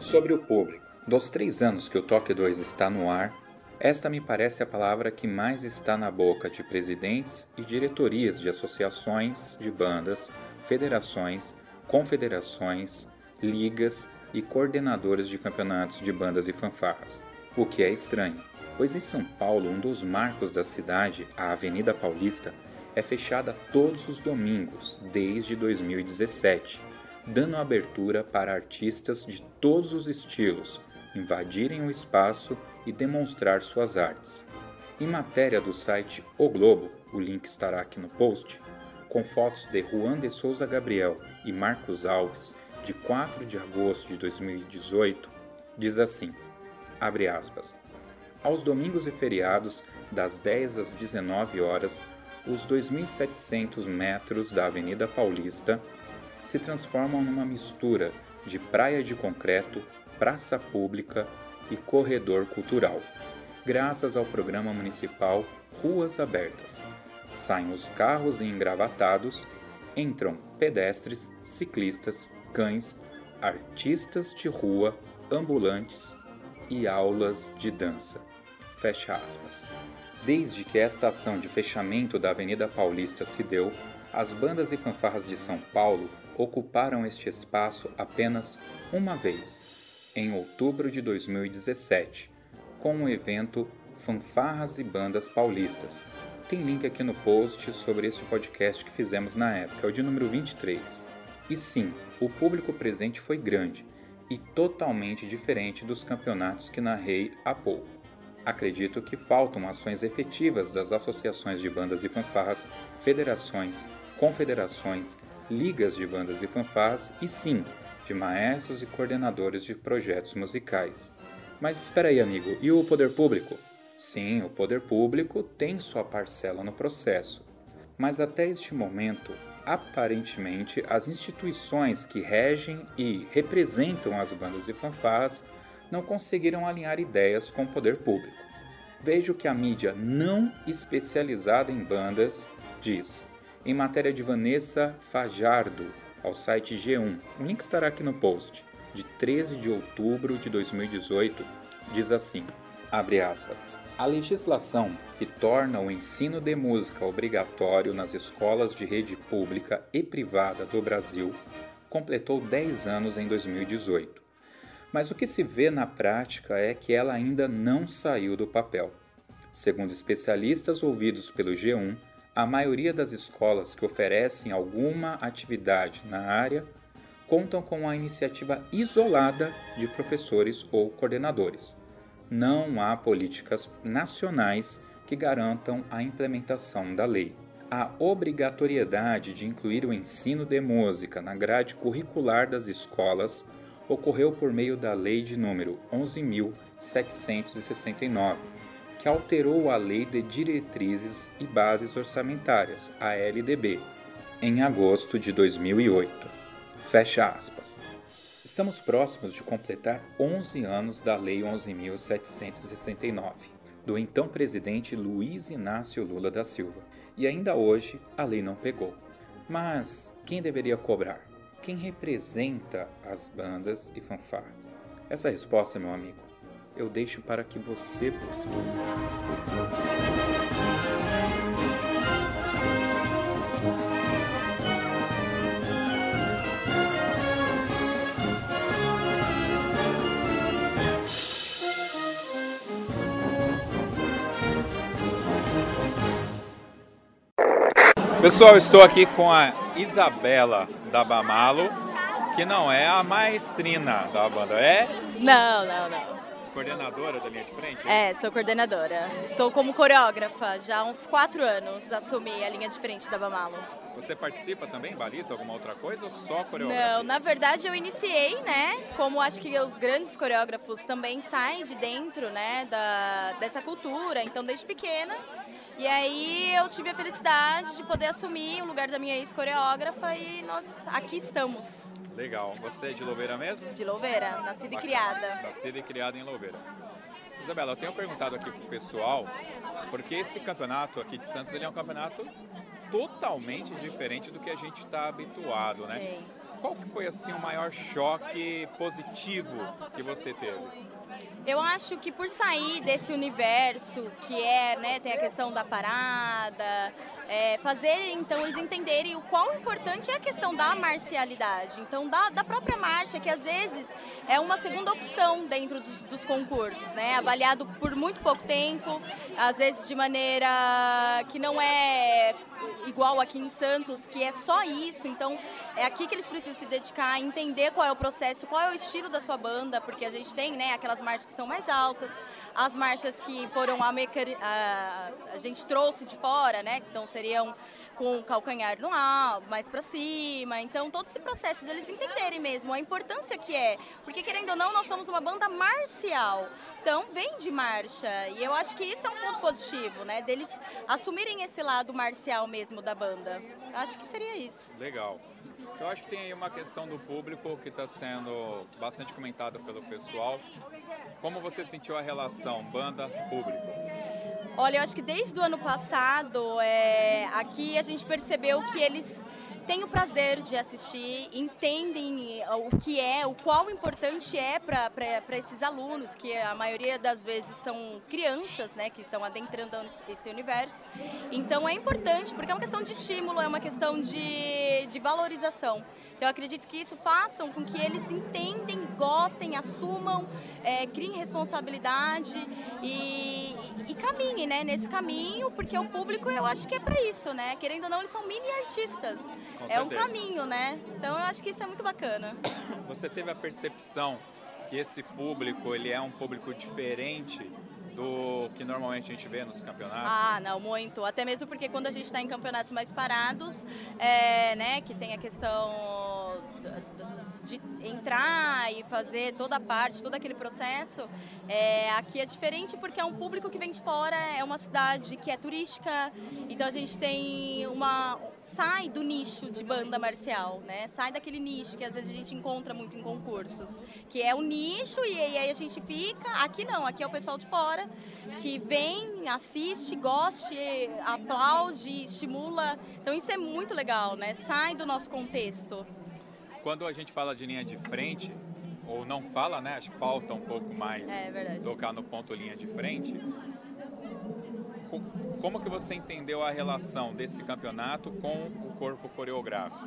Sobre o público. Dos três anos que o Toque 2 está no ar, esta me parece a palavra que mais está na boca de presidentes e diretorias de associações de bandas, federações, confederações, ligas e coordenadores de campeonatos de bandas e fanfarras. O que é estranho, pois em São Paulo, um dos marcos da cidade, a Avenida Paulista, é fechada todos os domingos desde 2017, dando abertura para artistas de todos os estilos invadirem o espaço e demonstrar suas artes. Em matéria do site O Globo, o link estará aqui no post, com fotos de Juan de Souza Gabriel e Marcos Alves, de 4 de agosto de 2018, diz assim: abre aspas. Aos domingos e feriados, das 10 às 19 horas, os 2.700 metros da Avenida Paulista se transformam numa mistura de praia de concreto, praça pública e corredor cultural, graças ao programa municipal Ruas Abertas. Saem os carros engravatados, entram pedestres, ciclistas, cães, artistas de rua, ambulantes e aulas de dança. Fecha aspas. Desde que esta ação de fechamento da Avenida Paulista se deu, as bandas e fanfarras de São Paulo ocuparam este espaço apenas uma vez, em outubro de 2017, com o evento Fanfarras e Bandas Paulistas. Tem link aqui no post sobre esse podcast que fizemos na época, é o de número 23. E sim, o público presente foi grande e totalmente diferente dos campeonatos que narrei há pouco. Acredito que faltam ações efetivas das associações de bandas e fanfarras, federações, confederações, ligas de bandas e fanfarras e sim, de maestros e coordenadores de projetos musicais. Mas espera aí, amigo, e o poder público? Sim, o poder público tem sua parcela no processo. Mas até este momento, aparentemente, as instituições que regem e representam as bandas e fanfarras não conseguiram alinhar ideias com o poder público. Veja o que a mídia não especializada em bandas diz. Em matéria de Vanessa Fajardo, ao site G1, o link estará aqui no post, de 13 de outubro de 2018, diz assim, abre aspas, a legislação que torna o ensino de música obrigatório nas escolas de rede pública e privada do Brasil completou 10 anos em 2018 mas o que se vê na prática é que ela ainda não saiu do papel. Segundo especialistas ouvidos pelo G1, a maioria das escolas que oferecem alguma atividade na área contam com a iniciativa isolada de professores ou coordenadores. Não há políticas nacionais que garantam a implementação da lei. A obrigatoriedade de incluir o ensino de música na grade curricular das escolas ocorreu por meio da Lei de número 11.769, que alterou a Lei de Diretrizes e Bases Orçamentárias, a LDB, em agosto de 2008. Fecha aspas. Estamos próximos de completar 11 anos da Lei 11.769, do então presidente Luiz Inácio Lula da Silva, e ainda hoje a lei não pegou. Mas quem deveria cobrar? quem representa as bandas e fanfarras? Essa resposta, meu amigo, eu deixo para que você busque. Pessoal, estou aqui com a Isabela da Bamalo, que não é a maestrina da banda, é? Não, não, não. Coordenadora da linha de frente? É, sou coordenadora. Estou como coreógrafa já há uns quatro anos, assumi a linha de frente da Bamalo. Você participa também, baliza alguma outra coisa ou só coreografia? Não, na verdade eu iniciei, né? Como acho que os grandes coreógrafos também saem de dentro, né, da, dessa cultura. Então desde pequena e aí eu tive a felicidade de poder assumir o lugar da minha ex-coreógrafa e nós aqui estamos. Legal. Você é de Louveira mesmo? De Louveira, nascida e criada. Nascida e criada em Louveira. Isabela, eu tenho perguntado aqui pro pessoal, porque esse campeonato aqui de Santos ele é um campeonato totalmente diferente do que a gente está habituado, né? Sim. Qual que foi assim o maior choque positivo que você teve? Eu acho que por sair desse universo que é, né, tem a questão da parada, é, fazer então eles entenderem o quão importante é a questão da marcialidade, então da, da própria marcha, que às vezes é uma segunda opção dentro dos, dos, concursos, né? Avaliado por muito pouco tempo, às vezes de maneira que não é igual aqui em Santos, que é só isso. Então, é aqui que eles precisam se dedicar, entender qual é o processo, qual é o estilo da sua banda, porque a gente tem, né, aquelas marchas que são mais altas, as marchas que foram a, a, a gente trouxe de fora, né, então seriam com o calcanhar no alto, mais para cima. Então, todo esse processo deles entenderem mesmo a importância que é, porque querendo ou não, nós somos uma banda marcial. Então, vem de marcha. E eu acho que isso é um ponto positivo, né? Deles assumirem esse lado marcial mesmo da banda. Acho que seria isso. Legal. Eu acho que tem aí uma questão do público que está sendo bastante comentada pelo pessoal. Como você sentiu a relação banda-público? Olha, eu acho que desde o ano passado, é, aqui a gente percebeu que eles têm o prazer de assistir, entendem o que é, o qual importante é para esses alunos, que a maioria das vezes são crianças, né, que estão adentrando esse universo. Então é importante, porque é uma questão de estímulo, é uma questão de, de valorização. Então eu acredito que isso façam com que eles entendem, gostem, assumam, é, criem responsabilidade e, e, caminhem né, nesse caminho, porque o público eu acho que é para isso, né? Querendo ou não, eles são mini artistas. Com é certeza. um caminho, né? Então eu acho que isso é muito bacana. Você teve a percepção que esse público ele é um público diferente do que normalmente a gente vê nos campeonatos? Ah, não, muito. Até mesmo porque quando a gente está em campeonatos mais parados, é, né, que tem a questão de entrar e fazer toda a parte, todo aquele processo, é, aqui é diferente porque é um público que vem de fora, é uma cidade que é turística, então a gente tem uma. Sai do nicho de banda marcial, né? Sai daquele nicho que às vezes a gente encontra muito em concursos, que é o nicho e, e aí a gente fica. Aqui não, aqui é o pessoal de fora que vem, assiste, goste, aplaude, estimula. Então isso é muito legal, né? Sai do nosso contexto quando a gente fala de linha de frente, ou não fala, né? Acho que falta um pouco mais é, tocar no ponto linha de frente. Como que você entendeu a relação desse campeonato com o corpo coreográfico?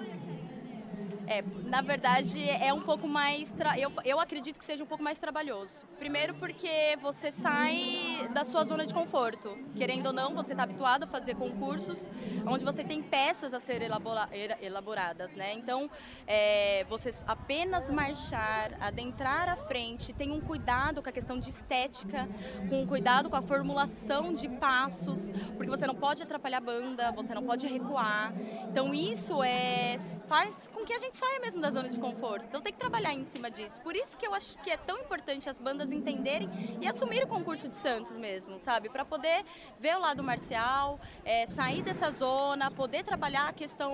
É, na verdade, é um pouco mais. Eu, eu acredito que seja um pouco mais trabalhoso. Primeiro, porque você sai da sua zona de conforto. Querendo ou não, você está habituado a fazer concursos onde você tem peças a ser elabora, elaboradas, né? Então, é, você apenas marchar, adentrar à frente, tem um cuidado com a questão de estética, com um cuidado com a formulação de passos, porque você não pode atrapalhar a banda, você não pode recuar. Então, isso é, faz com que a gente saia mesmo da zona de conforto. Então tem que trabalhar em cima disso. Por isso que eu acho que é tão importante as bandas entenderem e assumir o concurso de Santos mesmo, sabe? Para poder ver o lado marcial, é, sair dessa zona, poder trabalhar a questão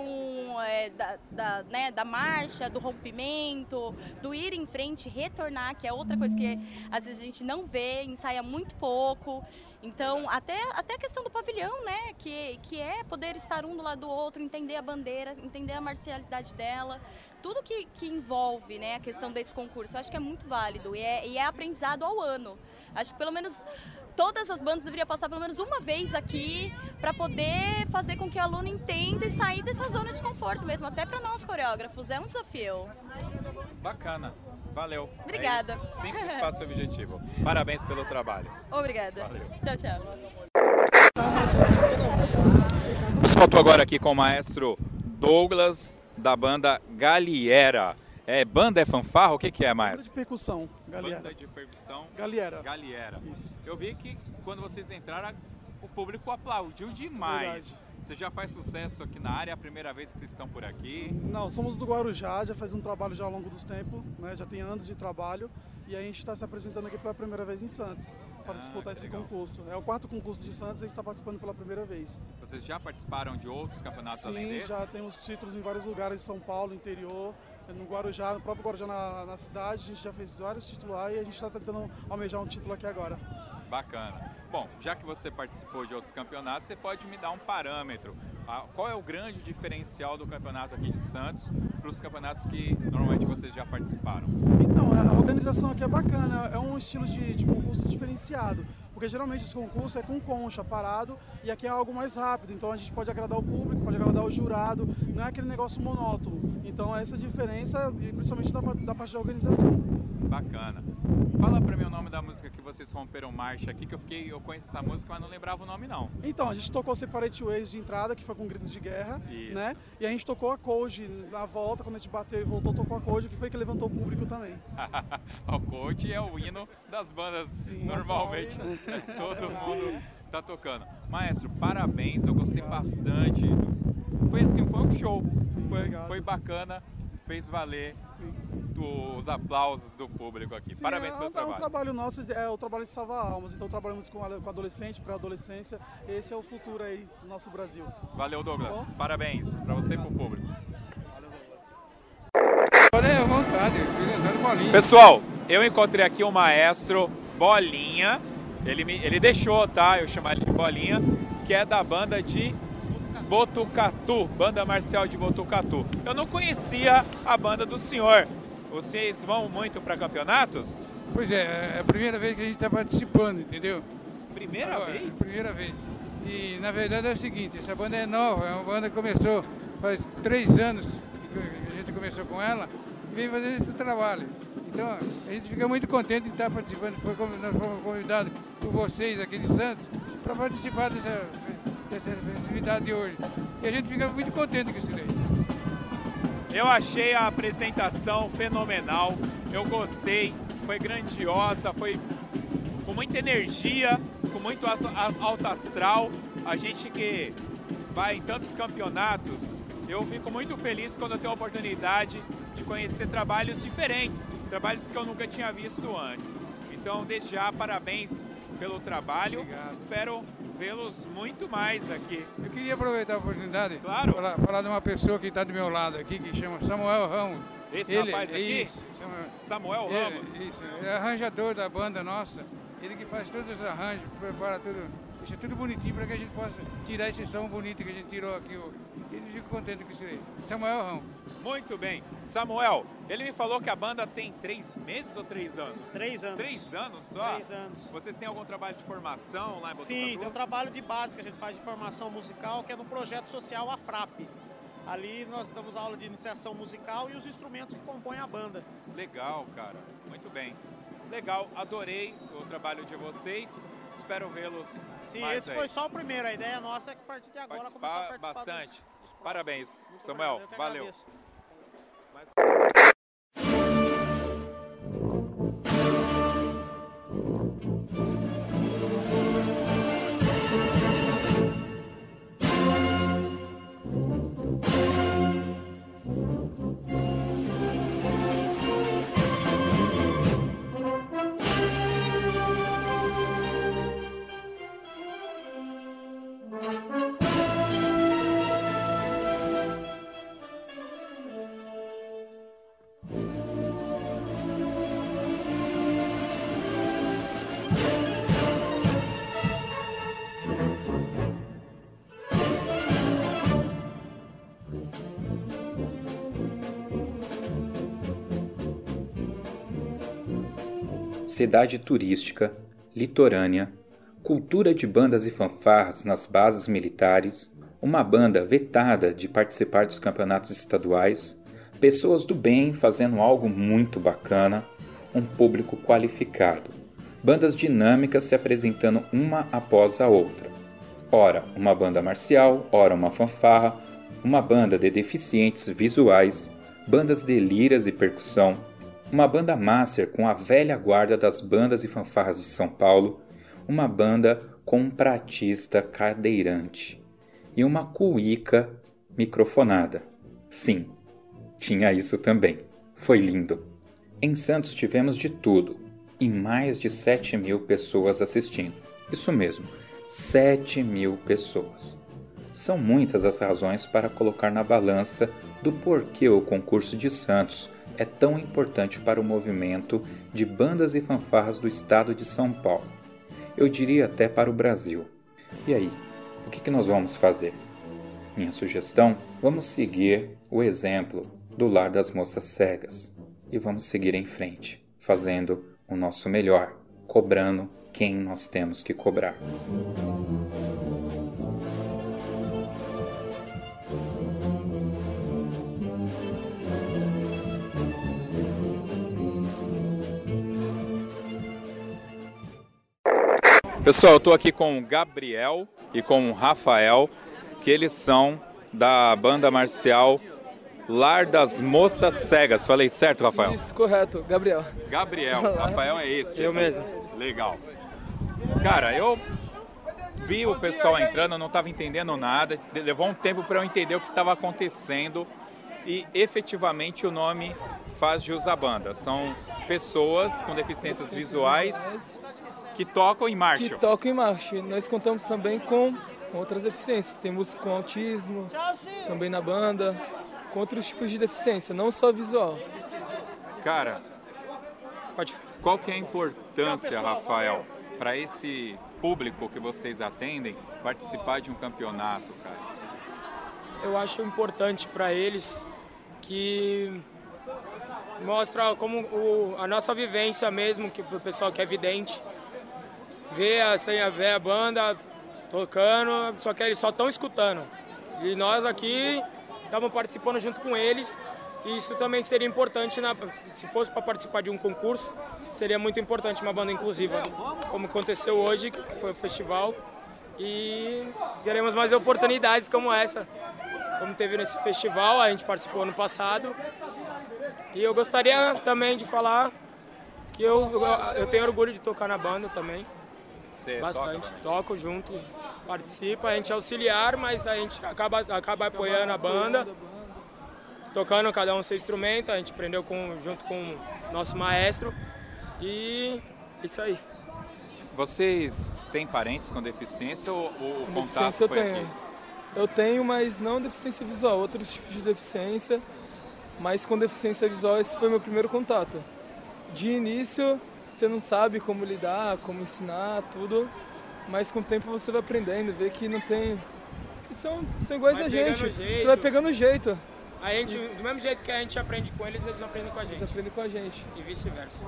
é, da, da, né, da marcha, do rompimento, do ir em frente, retornar, que é outra coisa que às vezes a gente não vê, ensaia muito pouco. Então, até, até a questão do pavilhão, né? Que, que é poder estar um do lado do outro, entender a bandeira, entender a marcialidade dela. Tudo que, que envolve né, a questão desse concurso, eu acho que é muito válido e é, e é aprendizado ao ano. Acho que pelo menos todas as bandas deveriam passar pelo menos uma vez aqui para poder fazer com que o aluno entenda e sair dessa zona de conforto mesmo, até para nós coreógrafos, é um desafio. Bacana. Valeu. Obrigada. É Simples, fácil e objetivo. Parabéns pelo trabalho. Obrigada. Valeu. Tchau, tchau. Pessoal, estou agora aqui com o maestro Douglas, da banda Galiera. É banda, é fanfarra? O que, que é, maestro? Banda de percussão, Galiera. Banda de percussão. Galiera. Galiera. Isso. Eu vi que quando vocês entraram, o público aplaudiu demais. Verdade. Você já faz sucesso aqui na área, é a primeira vez que vocês estão por aqui? Não, somos do Guarujá, já faz um trabalho já ao longo dos tempos, né? já tem anos de trabalho e a gente está se apresentando aqui pela primeira vez em Santos para ah, disputar esse legal. concurso. É o quarto concurso de Santos e a gente está participando pela primeira vez. Vocês já participaram de outros campeonatos Sim, além desse? já temos títulos em vários lugares, em São Paulo, interior, no Guarujá, no próprio Guarujá na, na cidade, a gente já fez vários títulos lá e a gente está tentando almejar um título aqui agora. Bacana. Bom, já que você participou de outros campeonatos, você pode me dar um parâmetro. Qual é o grande diferencial do campeonato aqui de Santos para os campeonatos que normalmente vocês já participaram? Então, a organização aqui é bacana, é um estilo de, de concurso diferenciado diferenciado. Porque geralmente os concursos é com concha, parado, e aqui é algo mais rápido. Então a gente pode agradar o público, pode agradar o jurado, não é aquele negócio monótono. Então essa diferença, principalmente da, da parte da organização. Bacana. Fala pra mim o nome da música que vocês romperam marcha aqui, que eu fiquei, eu conheço essa música, mas não lembrava o nome não. Então, a gente tocou Separate Ways de entrada, que foi com grito de guerra, Isso. né? E a gente tocou a Code na volta, quando a gente bateu e voltou, tocou a Code, que foi que levantou o público também. <laughs> o coach é o hino das bandas Sim, normalmente. apoio. <laughs> Todo mundo tá tocando. Maestro, parabéns, eu gostei bastante. Foi assim, foi um show. foi, foi bacana, fez valer do- os aplausos do público aqui. Sim, parabéns é, pelo um- trabalho. É um trabalho nosso, é o trabalho de salvar almas. Então trabalhamos com, com adolescente, pré-adolescência. Esse é o futuro aí do nosso Brasil. Valeu, Douglas. Bom. Parabéns pra você e pro público. Pode à vontade, bolinha. Pessoal, eu encontrei aqui o maestro Bolinha. Ele, me, ele deixou, tá? Eu chamar ele de Bolinha, que é da banda de Botucatu, banda marcial de Botucatu. Eu não conhecia a banda do senhor. Vocês vão muito para campeonatos? Pois é, é a primeira vez que a gente está participando, entendeu? Primeira Agora, vez? Primeira vez. E na verdade é o seguinte, essa banda é nova, é uma banda que começou faz três anos que a gente começou com ela e vem fazendo esse trabalho. Então a gente fica muito contente de estar participando. Foi, nós fomos convidados por vocês aqui de Santos para participar dessa, dessa festividade de hoje. E a gente fica muito contente com isso daí. Eu achei a apresentação fenomenal, eu gostei, foi grandiosa, foi com muita energia, com muito alto, astral. A gente que vai em tantos campeonatos, eu fico muito feliz quando eu tenho a oportunidade de conhecer trabalhos diferentes, trabalhos que eu nunca tinha visto antes. Então, desde já, parabéns pelo trabalho. Espero vê-los muito mais aqui. Eu queria aproveitar a oportunidade Claro. falar, falar de uma pessoa que está do meu lado aqui, que chama Samuel Ramos. Esse rapaz aqui? Isso, Samuel, Samuel Ele- Ramos. Isso, é arranjador da banda nossa. Ele que faz todos os arranjos, prepara tudo, deixa tudo bonitinho para que a gente possa tirar esse som bonito que a gente tirou aqui hoje. Ele fica contente com isso aí. Samuel Ramos. Muito bem. Samuel, ele me falou que a banda tem três meses ou três anos? Três anos. Três anos só? Três anos. Vocês têm algum trabalho de formação lá em Botucatu? Sim, tem um trabalho de base que a gente faz de formação musical, que é no projeto social AFRAP. Ali nós damos aula de iniciação musical e os instrumentos que compõem a banda. Legal, cara. Muito bem. Legal, adorei o trabalho de vocês. Espero vê-los Sim, esse aí. foi só o primeiro. A ideia nossa é que a partir de agora Participar começar a participar bastante. dos- dos Parabéns, Samuel. Valeu. Cidade turística, litorânea, cultura de bandas e fanfarras nas bases militares, uma banda vetada de participar dos campeonatos estaduais, pessoas do bem fazendo algo muito bacana, um público qualificado, bandas dinâmicas se apresentando uma após a outra. Ora, uma banda marcial, ora uma fanfarra, uma banda de deficientes visuais, bandas de liras e percussão, uma banda master com a velha guarda das bandas e fanfarras de São Paulo, uma banda com um pratista cadeirante e uma cuíca microfonada. Sim, tinha isso também. Foi lindo. Em Santos tivemos de tudo e mais de 7 mil pessoas assistindo. Isso mesmo, 7 mil pessoas. São muitas as razões para colocar na balança do porquê o concurso de Santos é tão importante para o movimento de bandas e fanfarras do estado de São Paulo. Eu diria até para o Brasil. E aí, o que, que nós vamos fazer? Minha sugestão: vamos seguir o exemplo do Lar das Moças Cegas e vamos seguir em frente, fazendo o nosso melhor cobrando quem nós temos que cobrar. Pessoal, eu estou aqui com o Gabriel e com o Rafael, que eles são da banda marcial Lar das Moças Cegas. Falei certo, Rafael? Isso, correto. Gabriel. Gabriel. Rafael é esse. Eu mesmo. Legal. Cara, eu vi o pessoal entrando, eu não estava entendendo nada. Levou um tempo para eu entender o que estava acontecendo. E efetivamente o nome faz jus à banda. São pessoas com deficiências visuais que tocam em marcha. Que tocam em marcha. Nós contamos também com, com outras deficiências. Tem música com autismo, também na banda, com outros tipos de deficiência, não só visual. Cara, Pode. qual que é a importância, Rafael, para esse público que vocês atendem participar de um campeonato, cara? Eu acho importante para eles que mostra como o, a nossa vivência mesmo, que o pessoal que é vidente, ver assim, ver a banda tocando, só que eles só estão escutando. E nós aqui estamos participando junto com eles. E isso também seria importante, na, se fosse para participar de um concurso, seria muito importante uma banda inclusiva, como aconteceu hoje, que foi o festival. E queremos mais oportunidades como essa, como teve nesse festival, a gente participou ano passado. E eu gostaria também de falar que eu, eu tenho orgulho de tocar na banda também. Você Bastante. toca, Toco junto, participa, a gente é auxiliar, mas a gente acaba, acaba apoiando a banda. Tocando cada um seu instrumento, a gente aprendeu com, junto com o nosso maestro. E é isso aí. Vocês têm parentes com deficiência ou o Com contato deficiência eu tenho. aqui? Eu tenho, mas não deficiência visual, outros tipos de deficiência. Mas com deficiência visual esse foi meu primeiro contato. De início você não sabe como lidar, como ensinar, tudo. Mas com o tempo você vai aprendendo, vê que não tem. São, são iguais Vai a gente. jeito. Você vai pegando jeito. A gente, do mesmo jeito que a gente aprende com eles, eles aprendem com a gente. Eles aprendem com a gente. E vice-versa.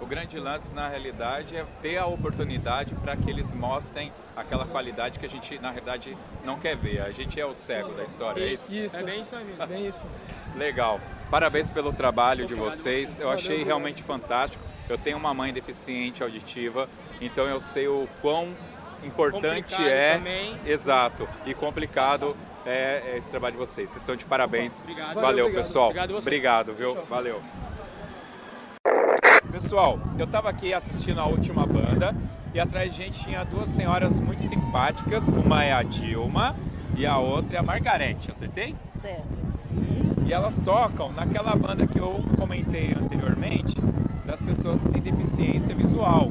O grande lance, na realidade, é ter a oportunidade para que eles mostrem aquela qualidade que a gente, na realidade, não quer ver. A gente é o cego da história, é isso? Isso. É bem isso mesmo, bem isso. Legal. Parabéns pelo trabalho de vocês. você. Eu achei realmente fantástico. Eu tenho uma mãe deficiente auditiva, então eu sei o quão importante Complicado é. também. Exato. E complicado é é esse trabalho de vocês. Vocês estão de parabéns. Obrigado. Valeu, Valeu, obrigado. pessoal. Obrigado você. Obrigado, viu? Tchau. Valeu. Pessoal, eu estava aqui assistindo a última banda e atrás de gente tinha duas senhoras muito simpáticas. Uma é a Dilma e a outra é a Margarete, acertei? Certo. E elas tocam naquela banda que eu comentei anteriormente, das pessoas que têm deficiência visual.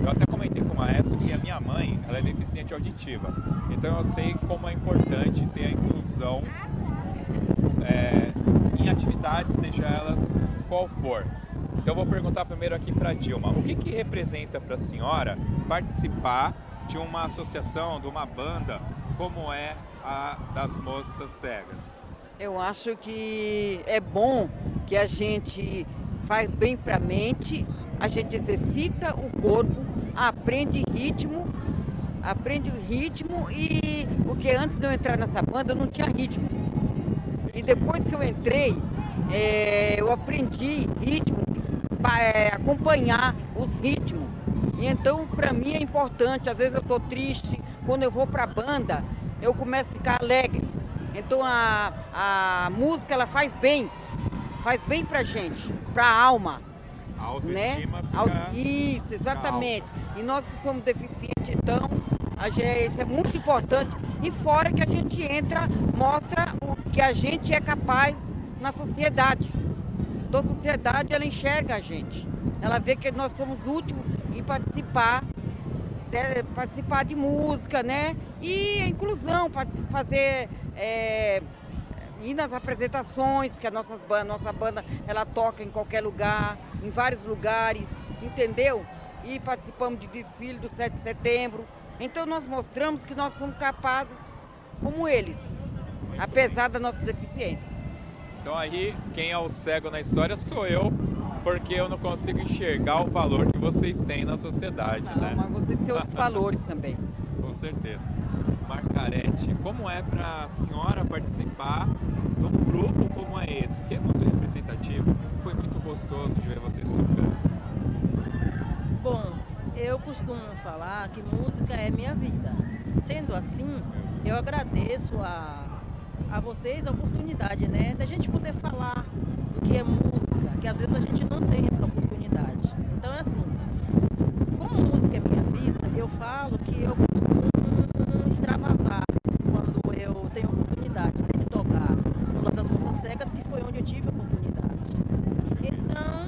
Eu até comentei com o maestro que a minha mãe ela é deficiente auditiva. Então eu sei como é importante ter a inclusão é, em atividades, seja elas qual for. Então eu vou perguntar primeiro aqui para Dilma, o que, que representa para a senhora participar de uma associação, de uma banda como é a das moças cegas? Eu acho que é bom que a gente faz bem para a mente, a gente exercita o corpo, aprende ritmo, aprende o ritmo e porque antes de eu entrar nessa banda não tinha ritmo. E depois que eu entrei, eh, eu aprendi ritmo, pa- eh, acompanhar os ritmos. E então para mim é importante, às vezes eu estou triste, quando eu vou para a banda, eu começo a ficar alegre. Então a, a música ela faz bem, faz bem pra gente, pra alma. A autoestima né? fica Isso, exatamente. E nós que somos deficientes, então, a gente, isso é muito importante. E fora que a gente entra, mostra o que a gente é capaz na sociedade. Então a sociedade ela enxerga a gente. Ela vê que nós somos últimos em participar de- participar de música, né? E a inclusão, fa- fazer é, ir nas apresentações, que a nossas ban- nossa banda ela toca em qualquer lugar, em vários lugares, entendeu? E participamos de desfile do 7 de setembro. Então nós mostramos que nós somos capazes como eles, apesar da nossa deficiência. Então aí, quem é o cego na história sou eu. porque eu não consigo enxergar o valor que vocês têm na sociedade, Não, né? mas vocês têm outros <laughs> valores também. Com certeza. Marcarete, como é para a senhora participar de um grupo como é esse, que é muito representativo? Foi muito gostoso de ver vocês tocando. Bom, eu costumo falar que música é minha vida. Sendo assim, eu agradeço a, a vocês a oportunidade, né, da gente poder falar do que é música, que às vezes a gente não tem essa oportunidade. Então é assim, como música é minha vida, eu falo que eu extravasar quando eu tenho oportunidade né, de tocar no Lado das Moças Cegas, que foi onde eu tive a oportunidade. Então,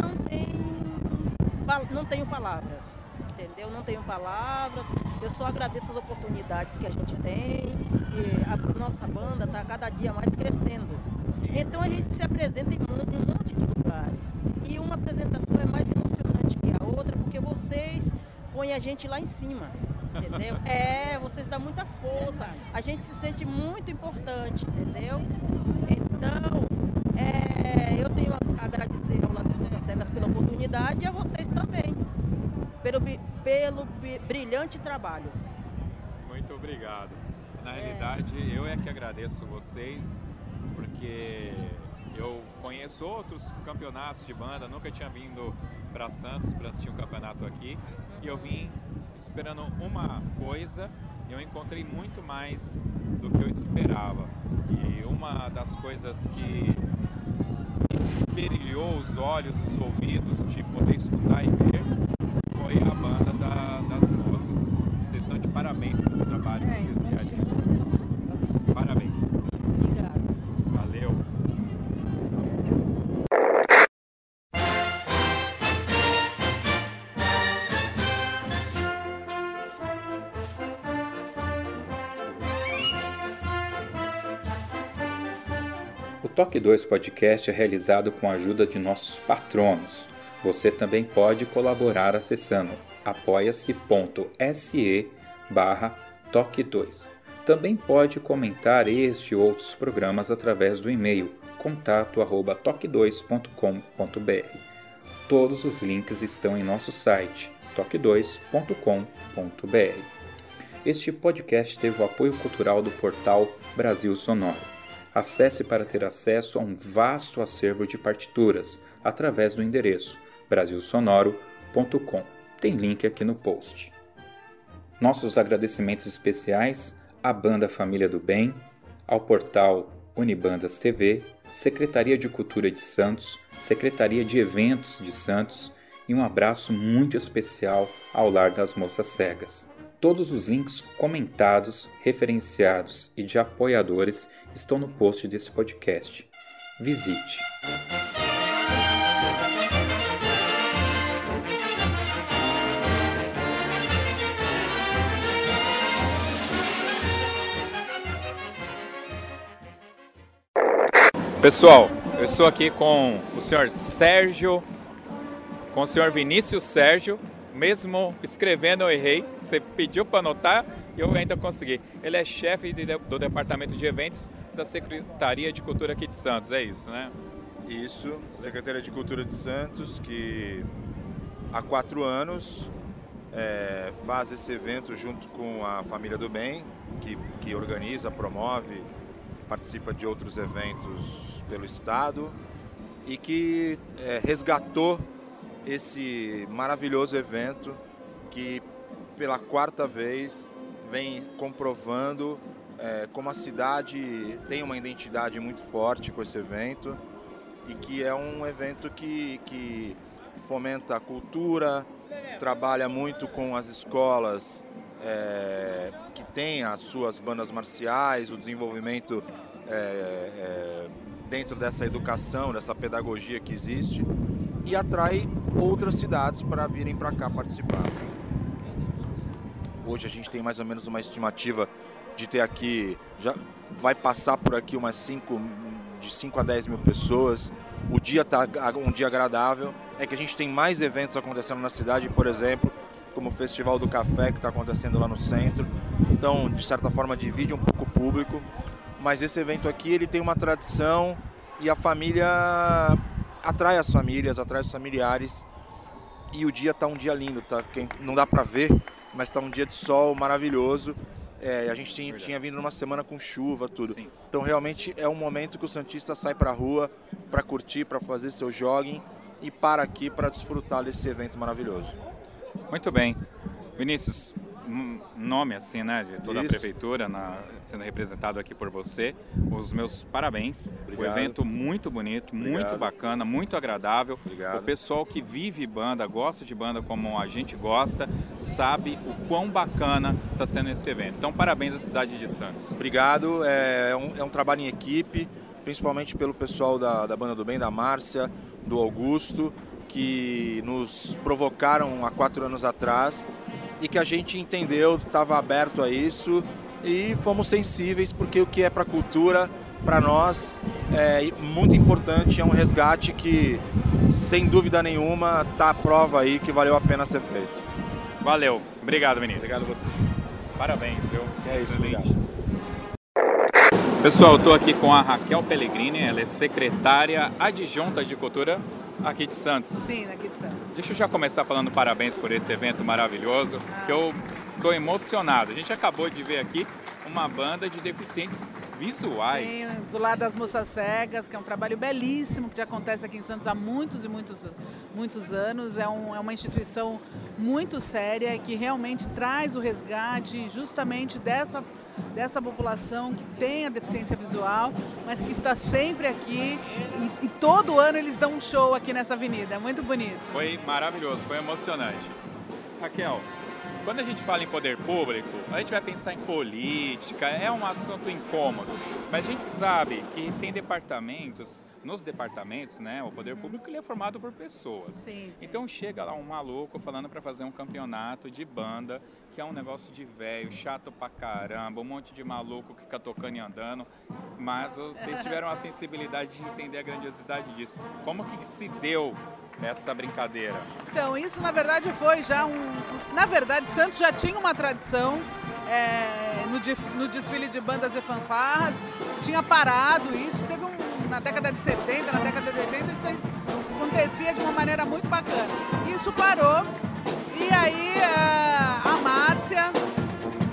não pa- não tenho palavras, entendeu? Não tenho palavras. Eu só agradeço as oportunidades que a gente tem. E a nossa banda está cada dia mais crescendo. Então a gente se apresenta em um, em um monte de lugares. E uma apresentação é mais emocionante que a outra, porque vocês põem a gente lá em cima. <laughs> Entendeu? É, vocês dão muita força. A gente se sente muito importante, entendeu? Então, é, eu tenho a agradecer ao Lado das Cegas pela oportunidade e a vocês também, pelo, pelo brilhante trabalho. Muito obrigado. Na realidade, eu é que agradeço vocês, porque eu conheço outros campeonatos de banda, nunca tinha vindo para Santos para assistir um campeonato aqui, e eu vim esperando uma coisa e eu encontrei muito mais do que eu esperava. E uma das coisas que brilhou os olhos, os ouvidos, de poder escutar e ver, foi a banda da- das moças. Vocês estão de parabéns pelo trabalho que vocês realizam. Toque 2 Podcast é realizado com a ajuda de nossos patronos. Você também pode colaborar acessando apoia-se.se barra Toque 2. Também pode comentar este e outros programas através do e-mail contato arroba toque2.com.br. Todos os links estão em nosso site toque2.com.br. Este podcast teve o apoio cultural do portal Brasil Sonoro. Acesse para ter acesso a um vasto acervo de partituras através do endereço brasilsonoro.com. Tem link aqui no post. Nossos agradecimentos especiais à Banda Família do Bem, ao portal Unibandas TV, Secretaria de Cultura de Santos, Secretaria de Eventos de Santos e um abraço muito especial ao Lar das Moças Cegas. Todos os links comentados, referenciados e de apoiadores estão no post desse podcast. Visite. Pessoal, eu estou aqui com o senhor Sérgio, com o senhor Vinícius Sérgio, mesmo escrevendo eu errei, você pediu para anotar e eu ainda consegui. Ele é chefe de- do departamento de eventos da Secretaria de Cultura aqui de Santos, é isso, né? Isso, Secretaria de Cultura de Santos, que há quatro anos é, faz esse evento junto com a Família do Bem, que, que organiza, promove, participa de outros eventos pelo Estado e que é, resgatou esse maravilhoso evento que pela quarta vez vem comprovando é, como a cidade tem uma identidade muito forte com esse evento e que é um evento que, que fomenta a cultura, trabalha muito com as escolas é, que têm as suas bandas marciais, o desenvolvimento é, é, dentro dessa educação, dessa pedagogia que existe e atrai outras cidades para virem para cá participar. Hoje a gente tem mais ou menos uma estimativa de ter aqui, já vai passar por aqui umas 5, de 5 a 10 mil pessoas. O dia está um dia agradável. É que a gente tem mais eventos acontecendo na cidade, por exemplo, como o Festival do Café que está acontecendo lá no centro. Então, de certa forma, divide um pouco o público. Mas esse evento aqui ele tem uma tradição e a família atrai as famílias, atrai os familiares. E o dia tá um dia lindo, tá? Quem, não dá para ver, mas tá um dia de sol maravilhoso. É, a gente tinha, tinha, vindo numa semana com chuva, tudo. Sim. Então realmente é um momento que o Santista sai para a rua para curtir, para fazer seu jogging e para aqui para desfrutar desse evento maravilhoso. Muito bem. Vinícius, nome assim, né, de toda Isso. a prefeitura na, sendo representado aqui por você. Os meus parabéns. Obrigado. O evento muito bonito, Obrigado. muito bacana, muito agradável. Obrigado. O pessoal que vive banda, gosta de banda como a gente gosta, sabe o quão bacana está sendo esse evento. Então, parabéns à cidade de Santos. Obrigado. É, é um, é um trabalho em equipe, principalmente pelo pessoal da, da Banda do Bem, da Márcia, do Augusto, que nos provocaram há quatro anos atrás e que a gente entendeu, estava aberto a isso e fomos sensíveis porque o que é para a cultura, para nós, é muito importante, é um resgate que, sem dúvida nenhuma, está a prova aí que valeu a pena ser feito. Valeu. Obrigado, Vinícius. Obrigado a você. Parabéns, viu? É isso, obrigado. Pessoal, estou aqui com a Raquel Pellegrini, ela é secretária adjunta de cultura aqui de Santos. Sim, aqui de Santos. Deixa eu já começar falando parabéns por esse evento maravilhoso, ah. que eu estou emocionado. A gente acabou de ver aqui uma banda de deficientes visuais. Sim, do lado das moças cegas, que é um trabalho belíssimo que já acontece aqui em Santos há muitos e muitos, muitos anos. É, um, é uma instituição muito séria que realmente traz o resgate justamente dessa dessa população que tem a deficiência visual, mas que está sempre aqui e, e, todo ano eles dão um show aqui nessa avenida. É muito bonito. Foi maravilhoso, foi emocionante. Raquel, quando a gente fala em poder público, a gente vai pensar em política, é um assunto incômodo. Mas a gente sabe que tem departamentos, nos departamentos, né, o poder uhum. público ele é formado por pessoas. Sim. Então chega lá um maluco falando para fazer um campeonato de banda, que é um negócio de velho, chato pra caramba, um monte de maluco que fica tocando e andando. Mas vocês tiveram a sensibilidade de entender a grandiosidade disso. Como que se deu essa brincadeira? Então, isso na verdade foi já um. Na verdade, Santos já tinha uma tradição é, no, no, desfile de bandas e fanfarras, tinha parado isso, teve um. Na década de 70, na década de 80, isso acontecia de uma maneira muito bacana. Isso parou, e aí a, a Márcia,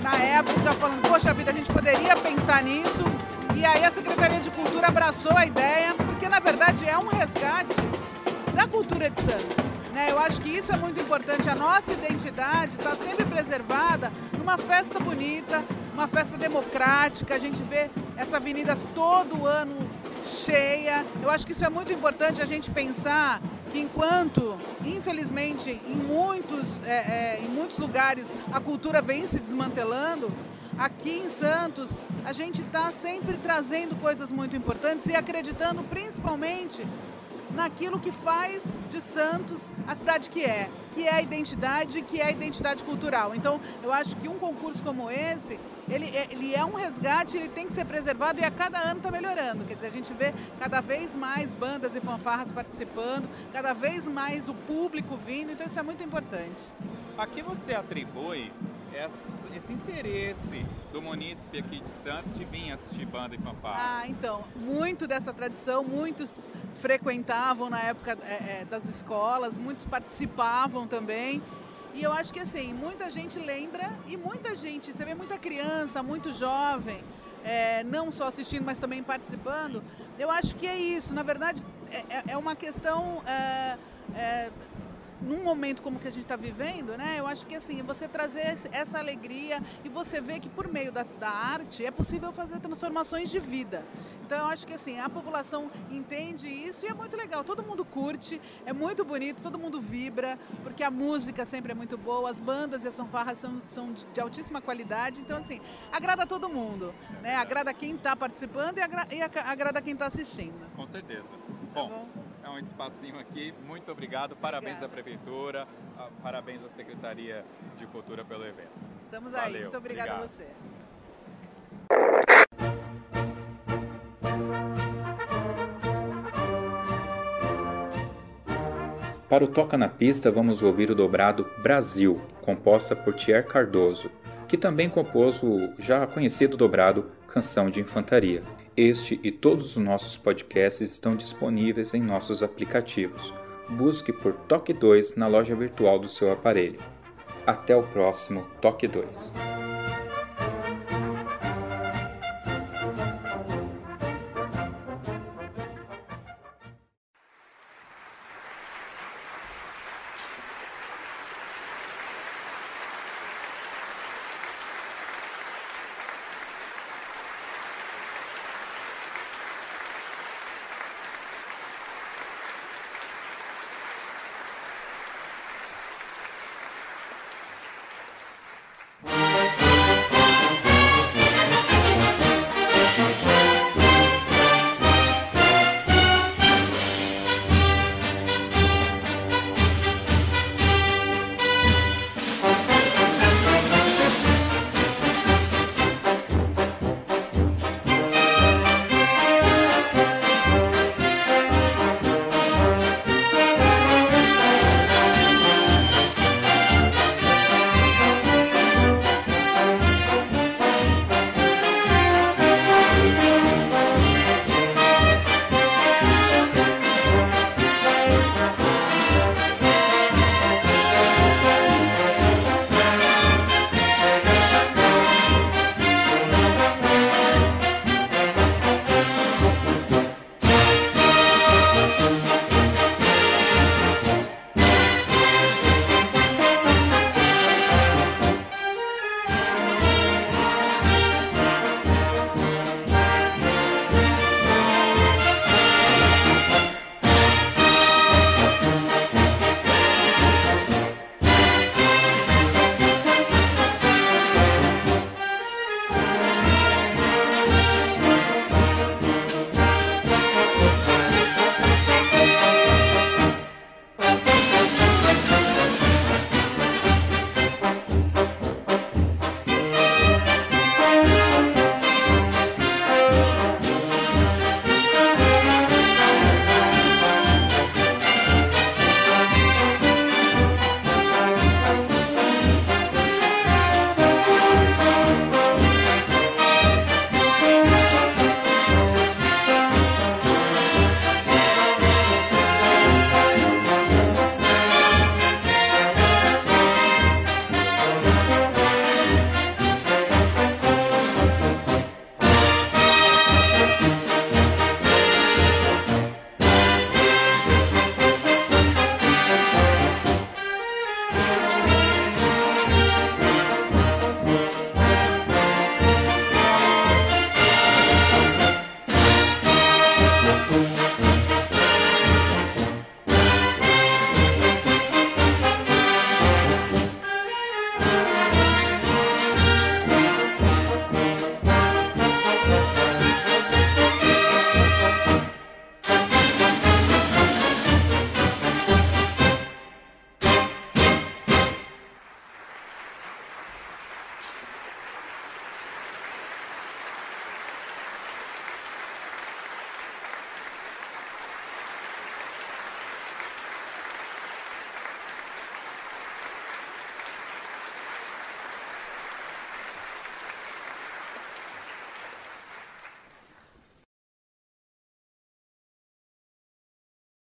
na época, falando, poxa vida, a gente poderia pensar nisso. E aí a Secretaria de Cultura abraçou a ideia, porque na verdade é um resgate da cultura de Santos. Né? Eu acho que isso é muito importante. A nossa identidade está sempre preservada numa festa bonita, uma festa democrática. A gente vê essa avenida todo ano cheia. Eu acho que isso é muito importante a gente pensar que enquanto, infelizmente, em muitos, é, é, em muitos lugares a cultura vem se desmantelando, aqui em Santos a gente está sempre trazendo coisas muito importantes e acreditando principalmente naquilo que faz de Santos a cidade que é, que é a identidade, que é a identidade cultural. Então, eu acho que um concurso como esse, ele, é, ele é um resgate, ele tem que ser preservado e a cada ano está melhorando. Quer dizer, a gente vê cada vez mais bandas e fanfarras participando, cada vez mais o público vindo, então isso é muito importante. A que você atribui esse interesse do munícipe aqui de Santos de vir assistir banda e fanfarra? Ah, então, muito dessa tradição, muitos frequentavam na época é, é, das escolas, muitos participavam também. E eu acho que assim, muita gente lembra e muita gente, você vê muita criança, muito jovem, é, não só assistindo, mas também participando. Eu acho que é isso. Na verdade, é, é, é uma questão é num momento como que a gente está vivendo, né? Eu acho que assim, você trazer essa alegria e você ver que por meio da, da, arte é possível fazer transformações de vida. Então eu acho que assim, a população entende isso e é muito legal. Todo mundo curte, é muito bonito, todo mundo vibra, porque a música sempre é muito boa, as bandas e as fanfarras são, são de altíssima qualidade. Então, assim, agrada todo mundo, né? Agrada quem está participando e, agra e agrada quem está assistindo. Com certeza. Bom, tá bom um espacinho aqui. Muito obrigado, parabéns Obrigada. à Prefeitura, parabéns à Secretaria de Cultura pelo evento. Estamos aí, Valeu. muito obrigada a você. Para o Toca na Pista, vamos ouvir o dobrado Brasil, composta por Thier Cardoso, que também compôs o já conhecido dobrado Canção de Infantaria. Este e todos os nossos podcasts estão disponíveis em nossos aplicativos. Busque por Toque 2 na loja virtual do seu aparelho. Até o próximo Toque 2.